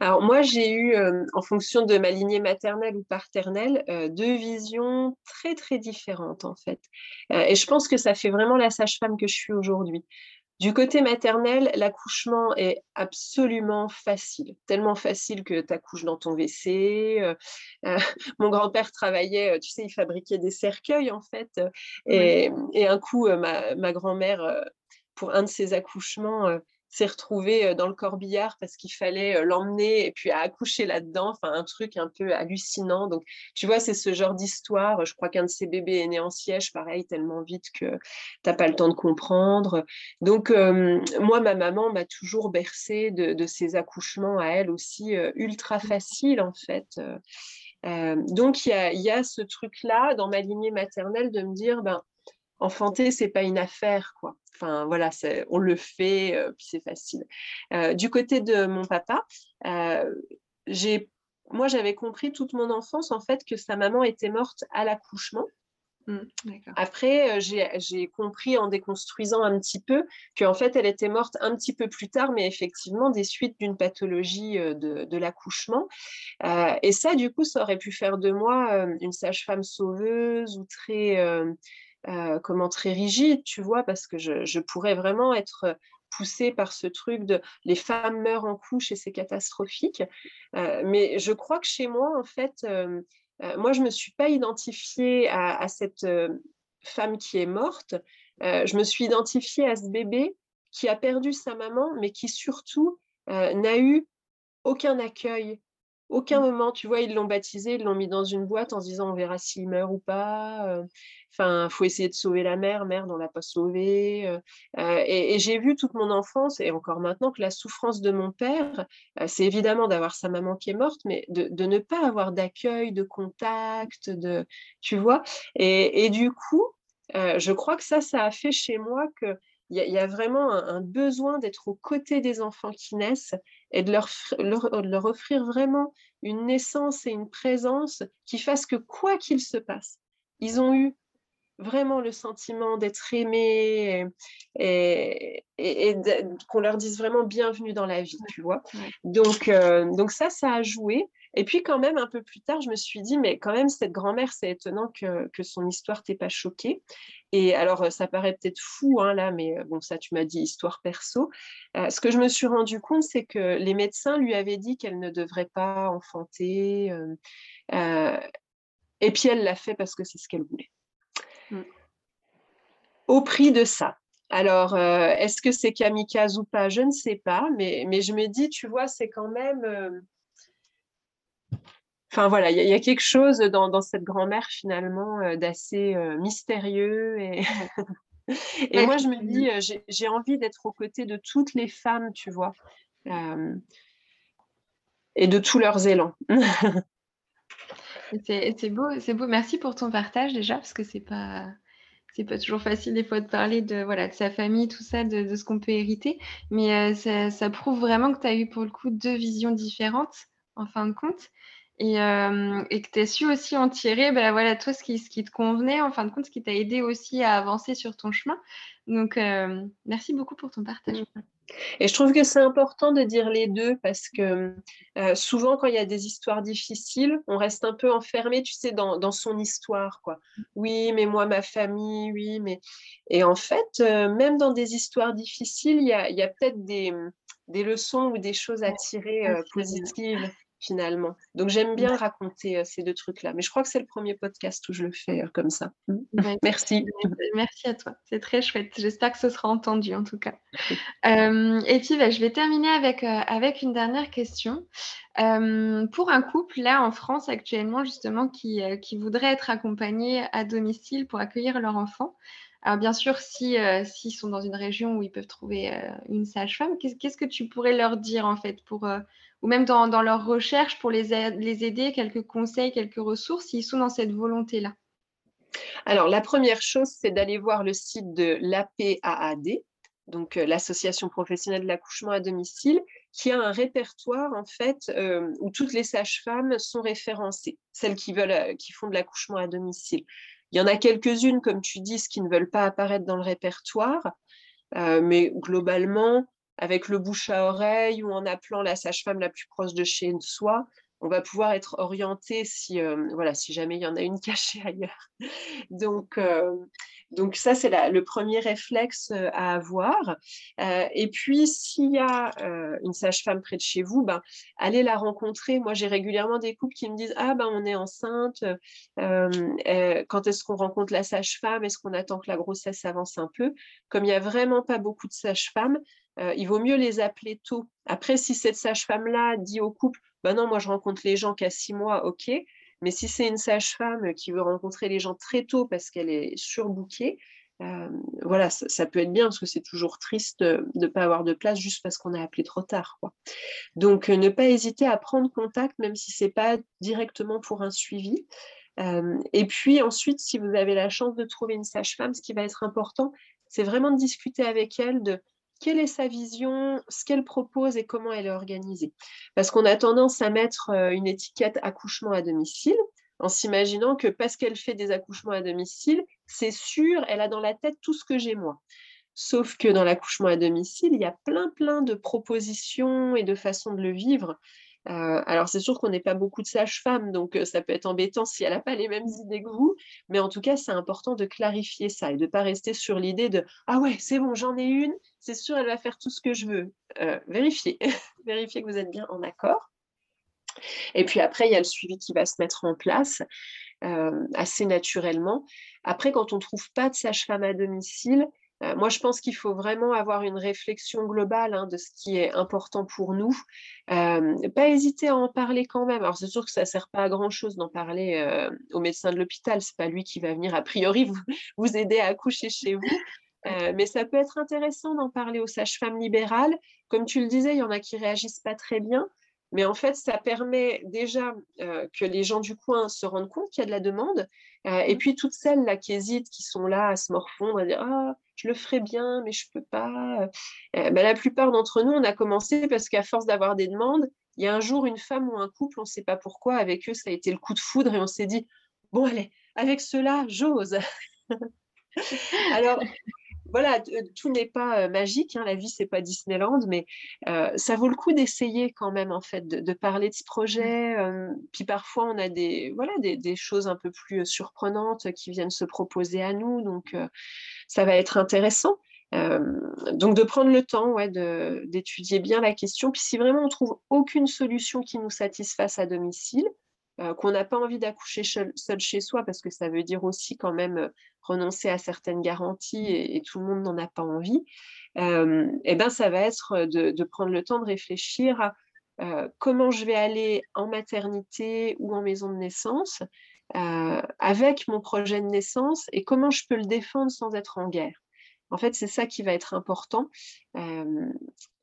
Alors moi, j'ai eu, euh, en fonction de ma lignée maternelle ou paternelle, euh, deux visions très très différentes en fait. Euh, et je pense que ça fait vraiment la sage-femme que je suis aujourd'hui. Du côté maternel, l'accouchement est absolument facile, tellement facile que tu accouches dans ton WC. mon grand-père travaillait, tu sais, il fabriquait des cercueils en fait. Et, un coup, ma, ma grand-mère, pour un de ses accouchements, s'est retrouvé dans le corbillard parce qu'il fallait l'emmener et puis à accoucher là-dedans. Enfin, un truc un peu hallucinant. Donc, tu vois, c'est ce genre d'histoire. Je crois qu'un de ces bébés est né en siège, pareil, tellement vite que tu n'as pas le temps de comprendre. Donc, moi, ma maman m'a toujours bercé de, de, ces accouchements à elle aussi ultra faciles, en fait. donc, il y a, y a, ce truc-là dans ma lignée maternelle de me dire, ben, enfanter, c'est pas une affaire, quoi. Enfin, voilà, on le fait, euh, puis c'est facile. Euh, du côté de mon papa, euh, j'ai, moi, j'avais compris toute mon enfance, en fait, que sa maman était morte à l'accouchement. Mmh, Après, j'ai compris en déconstruisant un petit peu qu'en fait, elle était morte un petit peu plus tard, mais effectivement des suites d'une pathologie de, l'accouchement. et ça, du coup, ça aurait pu faire de moi une sage-femme sauveuse ou très, comment, très rigide, tu vois, parce que je, pourrais vraiment être poussée par ce truc de les femmes meurent en couche et c'est catastrophique. mais je crois que chez moi, en fait, euh, moi, je ne me suis pas identifiée à, cette euh, femme qui est morte. Euh, je me suis identifiée à ce bébé qui a perdu sa maman, mais qui surtout n'a eu aucun accueil, aucun mmh. moment, tu vois, ils l'ont baptisé, ils l'ont mis dans une boîte en se disant on verra s'il meurt ou pas. Euh, enfin, il faut essayer de sauver la mère, merde, on l'a pas sauvée. Euh, euh, et, j'ai vu toute mon enfance, et encore maintenant, que la souffrance de mon père, c'est évidemment d'avoir sa maman qui est morte, mais de, ne pas avoir d'accueil, de contact, de, tu vois. Et, du coup, je crois que ça, ça a fait chez moi que il y, a vraiment un, besoin d'être aux côtés des enfants qui naissent et de leur, leur, offrir vraiment une naissance et une présence qui fassent que quoi qu'il se passe, ils ont eu vraiment le sentiment d'être aimés et, et, qu'on leur dise vraiment bienvenue dans la vie, tu vois. Donc, euh, donc ça, ça a joué. Et puis quand même, un peu plus tard, je me suis dit, mais quand même, cette grand-mère, c'est étonnant que, que, son histoire t'ait pas choquée. Et alors, euh, ça paraît peut-être fou, hein, là, mais euh, bon, ça, tu m'as dit histoire perso. Euh, ce que je me suis rendu compte, c'est que les médecins lui avaient dit qu'elle ne devrait pas enfanter. et puis, elle l'a fait parce que c'est ce qu'elle voulait. Mm. Au prix de ça. Alors, est-ce que c'est kamikaze ou pas? Je ne sais pas, mais, mais je me dis, tu vois, c'est quand même Enfin voilà, il y, a quelque chose dans, cette grand-mère finalement euh, d'assez euh, mystérieux. Et, et moi, je me dis, euh, j'ai envie d'être aux côtés de toutes les femmes, tu vois, et de tous leurs élans. c'est beau, c'est beau. Merci pour ton partage déjà, parce que c'est pas c'est pas toujours facile des fois de parler de voilà de sa famille, tout ça, de, ce qu'on peut hériter. Mais ça, ça, prouve vraiment que tu as eu pour le coup deux visions différentes en fin de compte. Euh, et, que tu as su aussi en tirer, ben voilà, toi, ce qui, ce qui te convenait, en fin de compte, ce qui t'a aidé aussi à avancer sur ton chemin. Donc, euh, merci beaucoup pour ton partage. Mmh. Et je trouve que c'est important de dire les deux parce que euh, souvent, quand il y a des histoires difficiles, on reste un peu enfermé, tu sais, dans, dans son histoire. quoi. Oui, mais moi, ma famille, oui, mais. Et en fait, même dans des histoires difficiles, il y a, y a peut-être des, des, leçons ou des choses à tirer positives finalement. Donc j'aime bien raconter euh, ces deux trucs-là. Mais je crois que c'est le premier podcast où je le fais euh, comme ça. Mmh. Merci. Merci à toi. C'est très chouette. J'espère que ce sera entendu en tout cas. Euh, et puis bah, je vais terminer avec, avec une dernière question. pour un couple, là en France actuellement, justement, qui, qui voudrait être accompagné à domicile pour accueillir leur enfant, alors bien sûr, si s'ils sont dans une région où ils peuvent trouver une sage-femme, qu'est-ce que tu pourrais leur dire en fait pour ou même dans, dans leur recherche pour les, les aider, quelques conseils, quelques ressources, s'ils sont dans cette volonté-là Alors, la première chose, c'est d'aller voir le site de l'APAAD, donc euh, l'Association professionnelle de l'accouchement à domicile, qui a un répertoire en fait euh, où toutes les sages-femmes sont référencées, celles qui veulent, euh, qui font de l'accouchement à domicile. Il y en a quelques-unes, comme tu dis, qui ne veulent pas apparaître dans le répertoire, mais globalement, avec le bouche à oreille ou en appelant la sage-femme la plus proche de chez soi, on va pouvoir être orienté si, euh, voilà, si jamais il y en a une cachée ailleurs. donc, euh, donc ça, c'est le premier réflexe euh, à avoir. et puis, s'il y a une sage-femme près de chez vous, ben, allez la rencontrer. Moi, j'ai régulièrement des couples qui me disent, ah ben, on est enceinte, quand est-ce qu'on rencontre la sage-femme? Est-ce qu'on attend que la grossesse avance un peu? Comme il n'y a vraiment pas beaucoup de sages-femmes, euh, il vaut mieux les appeler tôt. Après, si cette sage-femme-là dit au couple, ben non, moi je rencontre les gens qu'à six mois, ok. Mais si c'est une sage-femme qui veut rencontrer les gens très tôt parce qu'elle est surbookée, euh, voilà, ça, peut être bien parce que c'est toujours triste de ne pas avoir de place juste parce qu'on a appelé trop tard. Donc, euh, ne pas hésiter à prendre contact, même si ce n'est pas directement pour un suivi. et puis ensuite, si vous avez la chance de trouver une sage-femme, ce qui va être important, c'est vraiment de discuter avec elle de quelle est sa vision, ce qu'elle propose et comment elle est organisée. Parce qu'on a tendance à mettre euh, une étiquette accouchement à domicile. en s'imaginant que parce qu'elle fait des accouchements à domicile, c'est sûr, elle a dans la tête tout ce que j'ai moi. Sauf que dans l'accouchement à domicile, il y a plein, plein de propositions et de façons de le vivre. Euh, alors, c'est sûr qu'on n'est pas beaucoup de sages-femmes, donc euh, ça peut être embêtant si elle n'a pas les mêmes idées que vous, mais en tout cas, c'est important de clarifier ça et de ne pas rester sur l'idée de Ah ouais, c'est bon, j'en ai une, c'est sûr, elle va faire tout ce que je veux. Euh, vérifiez, vérifiez que vous êtes bien en accord. Et puis après, il y a le suivi qui va se mettre en place assez naturellement. Après, quand on ne trouve pas de sage-femme à domicile, euh, moi, je pense qu'il faut vraiment avoir une réflexion globale hein, de ce qui est important pour nous. Euh, pas hésiter à en parler quand même. Alors, c'est sûr que ça ne sert pas à grand-chose d'en parler euh, au médecin de l'hôpital. Ce n'est pas lui qui va venir, a priori, vous, aider à accoucher chez vous. mais ça peut être intéressant d'en parler aux sages-femmes libérales. Comme tu le disais, il y en a qui réagissent pas très bien. Mais en fait, ça permet déjà que les gens du coin se rendent compte qu'il y a de la demande. et mmh. puis, toutes celles là qui hésitent, qui sont là à se morfondre, à dire Ah, je le ferais bien, mais je ne peux pas. Ben, la plupart d'entre nous, on a commencé parce qu'à force d'avoir des demandes, il y a un jour une femme ou un couple, on ne sait pas pourquoi, avec eux, ça a été le coup de foudre et on s'est dit Bon, allez, avec cela, j'ose. Alors, voilà, tout n'est pas magique, hein, la vie, c'est pas Disneyland, mais ça vaut le coup d'essayer quand même, en fait, de, parler de ce projet. puis parfois, on a des, voilà, des, choses un peu plus surprenantes qui viennent se proposer à nous, donc ça va être intéressant. donc de prendre le temps ouais, d'étudier bien la question. Puis si vraiment on trouve aucune solution qui nous satisfasse à domicile, qu'on n'a pas envie d'accoucher seul, chez soi, parce que ça veut dire aussi quand même renoncer à certaines garanties et, tout le monde n'en a pas envie, euh, eh ben, ça va être de, prendre le temps de réfléchir à euh, comment je vais aller en maternité ou en maison de naissance euh, avec mon projet de naissance et comment je peux le défendre sans être en guerre. En fait, c'est ça qui va être important.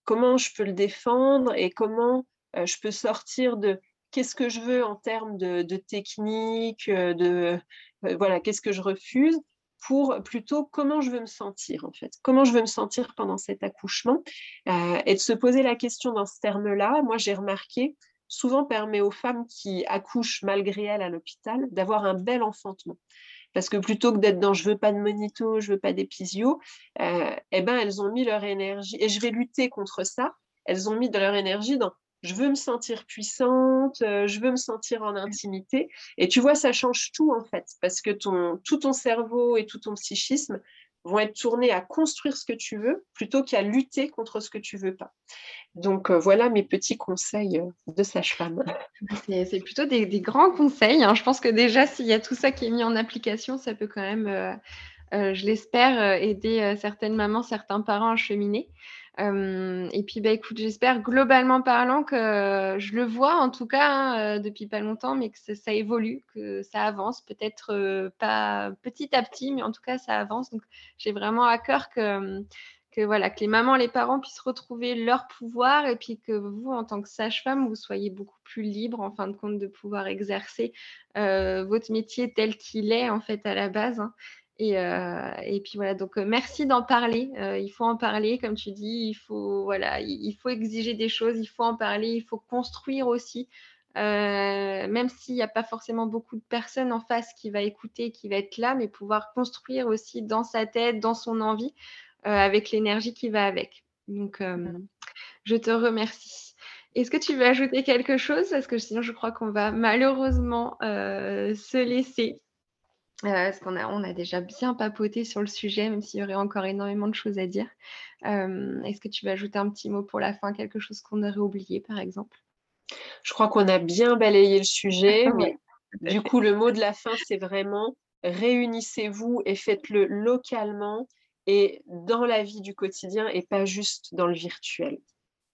comment je peux le défendre et comment je peux sortir de qu'est-ce que je veux en termes de, de technique, de voilà, qu'est-ce que je refuse, pour plutôt comment je veux me sentir en fait, comment je veux me sentir pendant cet accouchement euh, et de se poser la question dans ce terme-là. Moi, j'ai remarqué, souvent permet aux femmes qui accouchent malgré elles à l'hôpital d'avoir un bel enfantement. Parce que plutôt que d'être dans je veux pas de monito, je veux pas d'épisio, euh, eh ben elles ont mis leur énergie et je vais lutter contre ça. Elles ont mis de leur énergie dans je veux me sentir puissante, euh, je veux me sentir en intimité. Et tu vois, ça change tout en fait, parce que tout ton cerveau et tout ton psychisme vont être tournés à construire ce que tu veux plutôt qu'à lutter contre ce que tu veux pas. Donc euh, voilà mes petits conseils euh, de sage-femme. C'est plutôt des, grands conseils. Hein. Je pense que déjà, s'il y a tout ça qui est mis en application, ça peut quand même, je l'espère, aider certaines mamans, certains parents à cheminer et puis, bah, écoute, j'espère globalement parlant que je le vois en tout cas hein, depuis pas longtemps, mais que ça, évolue, que ça avance, peut-être pas petit à petit, mais en tout cas ça avance. Donc, j'ai vraiment à cœur que, que, voilà, que les mamans, les parents puissent retrouver leur pouvoir et puis que vous, en tant que sage-femme, vous soyez beaucoup plus libre en fin de compte de pouvoir exercer votre métier tel qu'il est en fait à la base. Hein. Euh, et, puis voilà, donc euh, merci d'en parler. Euh, il faut en parler, comme tu dis, il faut, voilà, il, faut exiger des choses, il faut en parler, il faut construire aussi. même s'il n'y a pas forcément beaucoup de personnes en face qui va écouter, qui va être là, mais pouvoir construire aussi dans sa tête, dans son envie, avec l'énergie qui va avec. Donc, je te remercie. Est-ce que tu veux ajouter quelque chose? Parce que sinon, je crois qu'on va malheureusement se laisser. Parce qu'on a, on a déjà bien papoté sur le sujet, même s'il y aurait encore énormément de choses à dire. Euh, est-ce que tu veux ajouter un petit mot pour la fin, quelque chose qu'on aurait oublié, par exemple? Je crois qu'on a bien balayé le sujet, mais du coup, le mot de la fin, c'est vraiment réunissez-vous et faites-le localement et dans la vie du quotidien et pas juste dans le virtuel.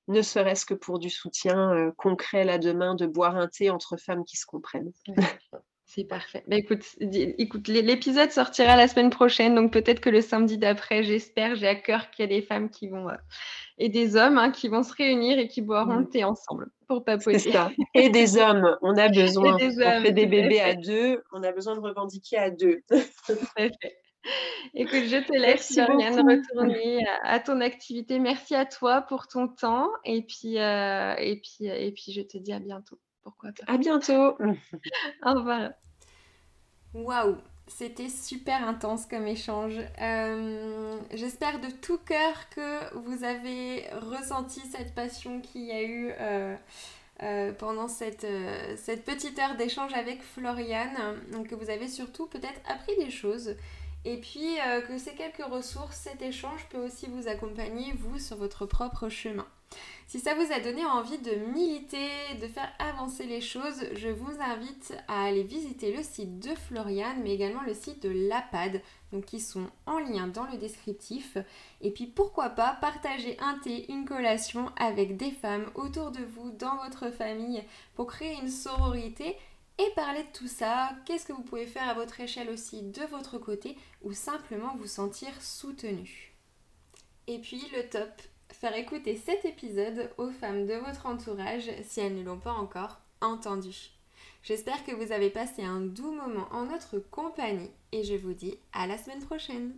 Ne serait-ce que pour du soutien euh, concret là demain, de boire un thé entre femmes qui se comprennent. C'est parfait. Bah, écoute, écoute l'épisode sortira la semaine prochaine, donc peut-être que le samedi d'après, j'espère, j'ai à cœur qu'il y a des femmes qui vont euh, et des hommes hein, qui vont se réunir et qui boiront le mmh. thé ensemble pour papoter. C'est ça. Et des hommes, on a besoin. Des on fait des bébés à deux, on a besoin de revendiquer à deux. Écoute, je te laisse, Floriane, retourner à, ton activité. Merci à toi pour ton temps et puis, euh, et puis, et puis je te dis à bientôt. Pourquoi À bientôt. Au revoir. Waouh, c'était super intense comme échange. Euh, j'espère de tout cœur que vous avez ressenti cette passion qu'il y a eu euh, euh, pendant cette, cette, petite heure d'échange avec Floriane. Donc que vous avez surtout peut-être appris des choses. Et puis que ces quelques ressources, cet échange peut aussi vous accompagner, vous, sur votre propre chemin. Si ça vous a donné envie de militer, de faire avancer les choses, je vous invite à aller visiter le site de Floriane, mais également le site de l'APAD, qui sont en lien dans le descriptif. Et puis pourquoi pas partager un thé, une collation avec des femmes autour de vous, dans votre famille, pour créer une sororité et parler de tout ça, qu'est-ce que vous pouvez faire à votre échelle aussi de votre côté ou simplement vous sentir soutenu. Et puis le top, faire écouter cet épisode aux femmes de votre entourage si elles ne l'ont pas encore entendu. J'espère que vous avez passé un doux moment en notre compagnie et je vous dis à la semaine prochaine.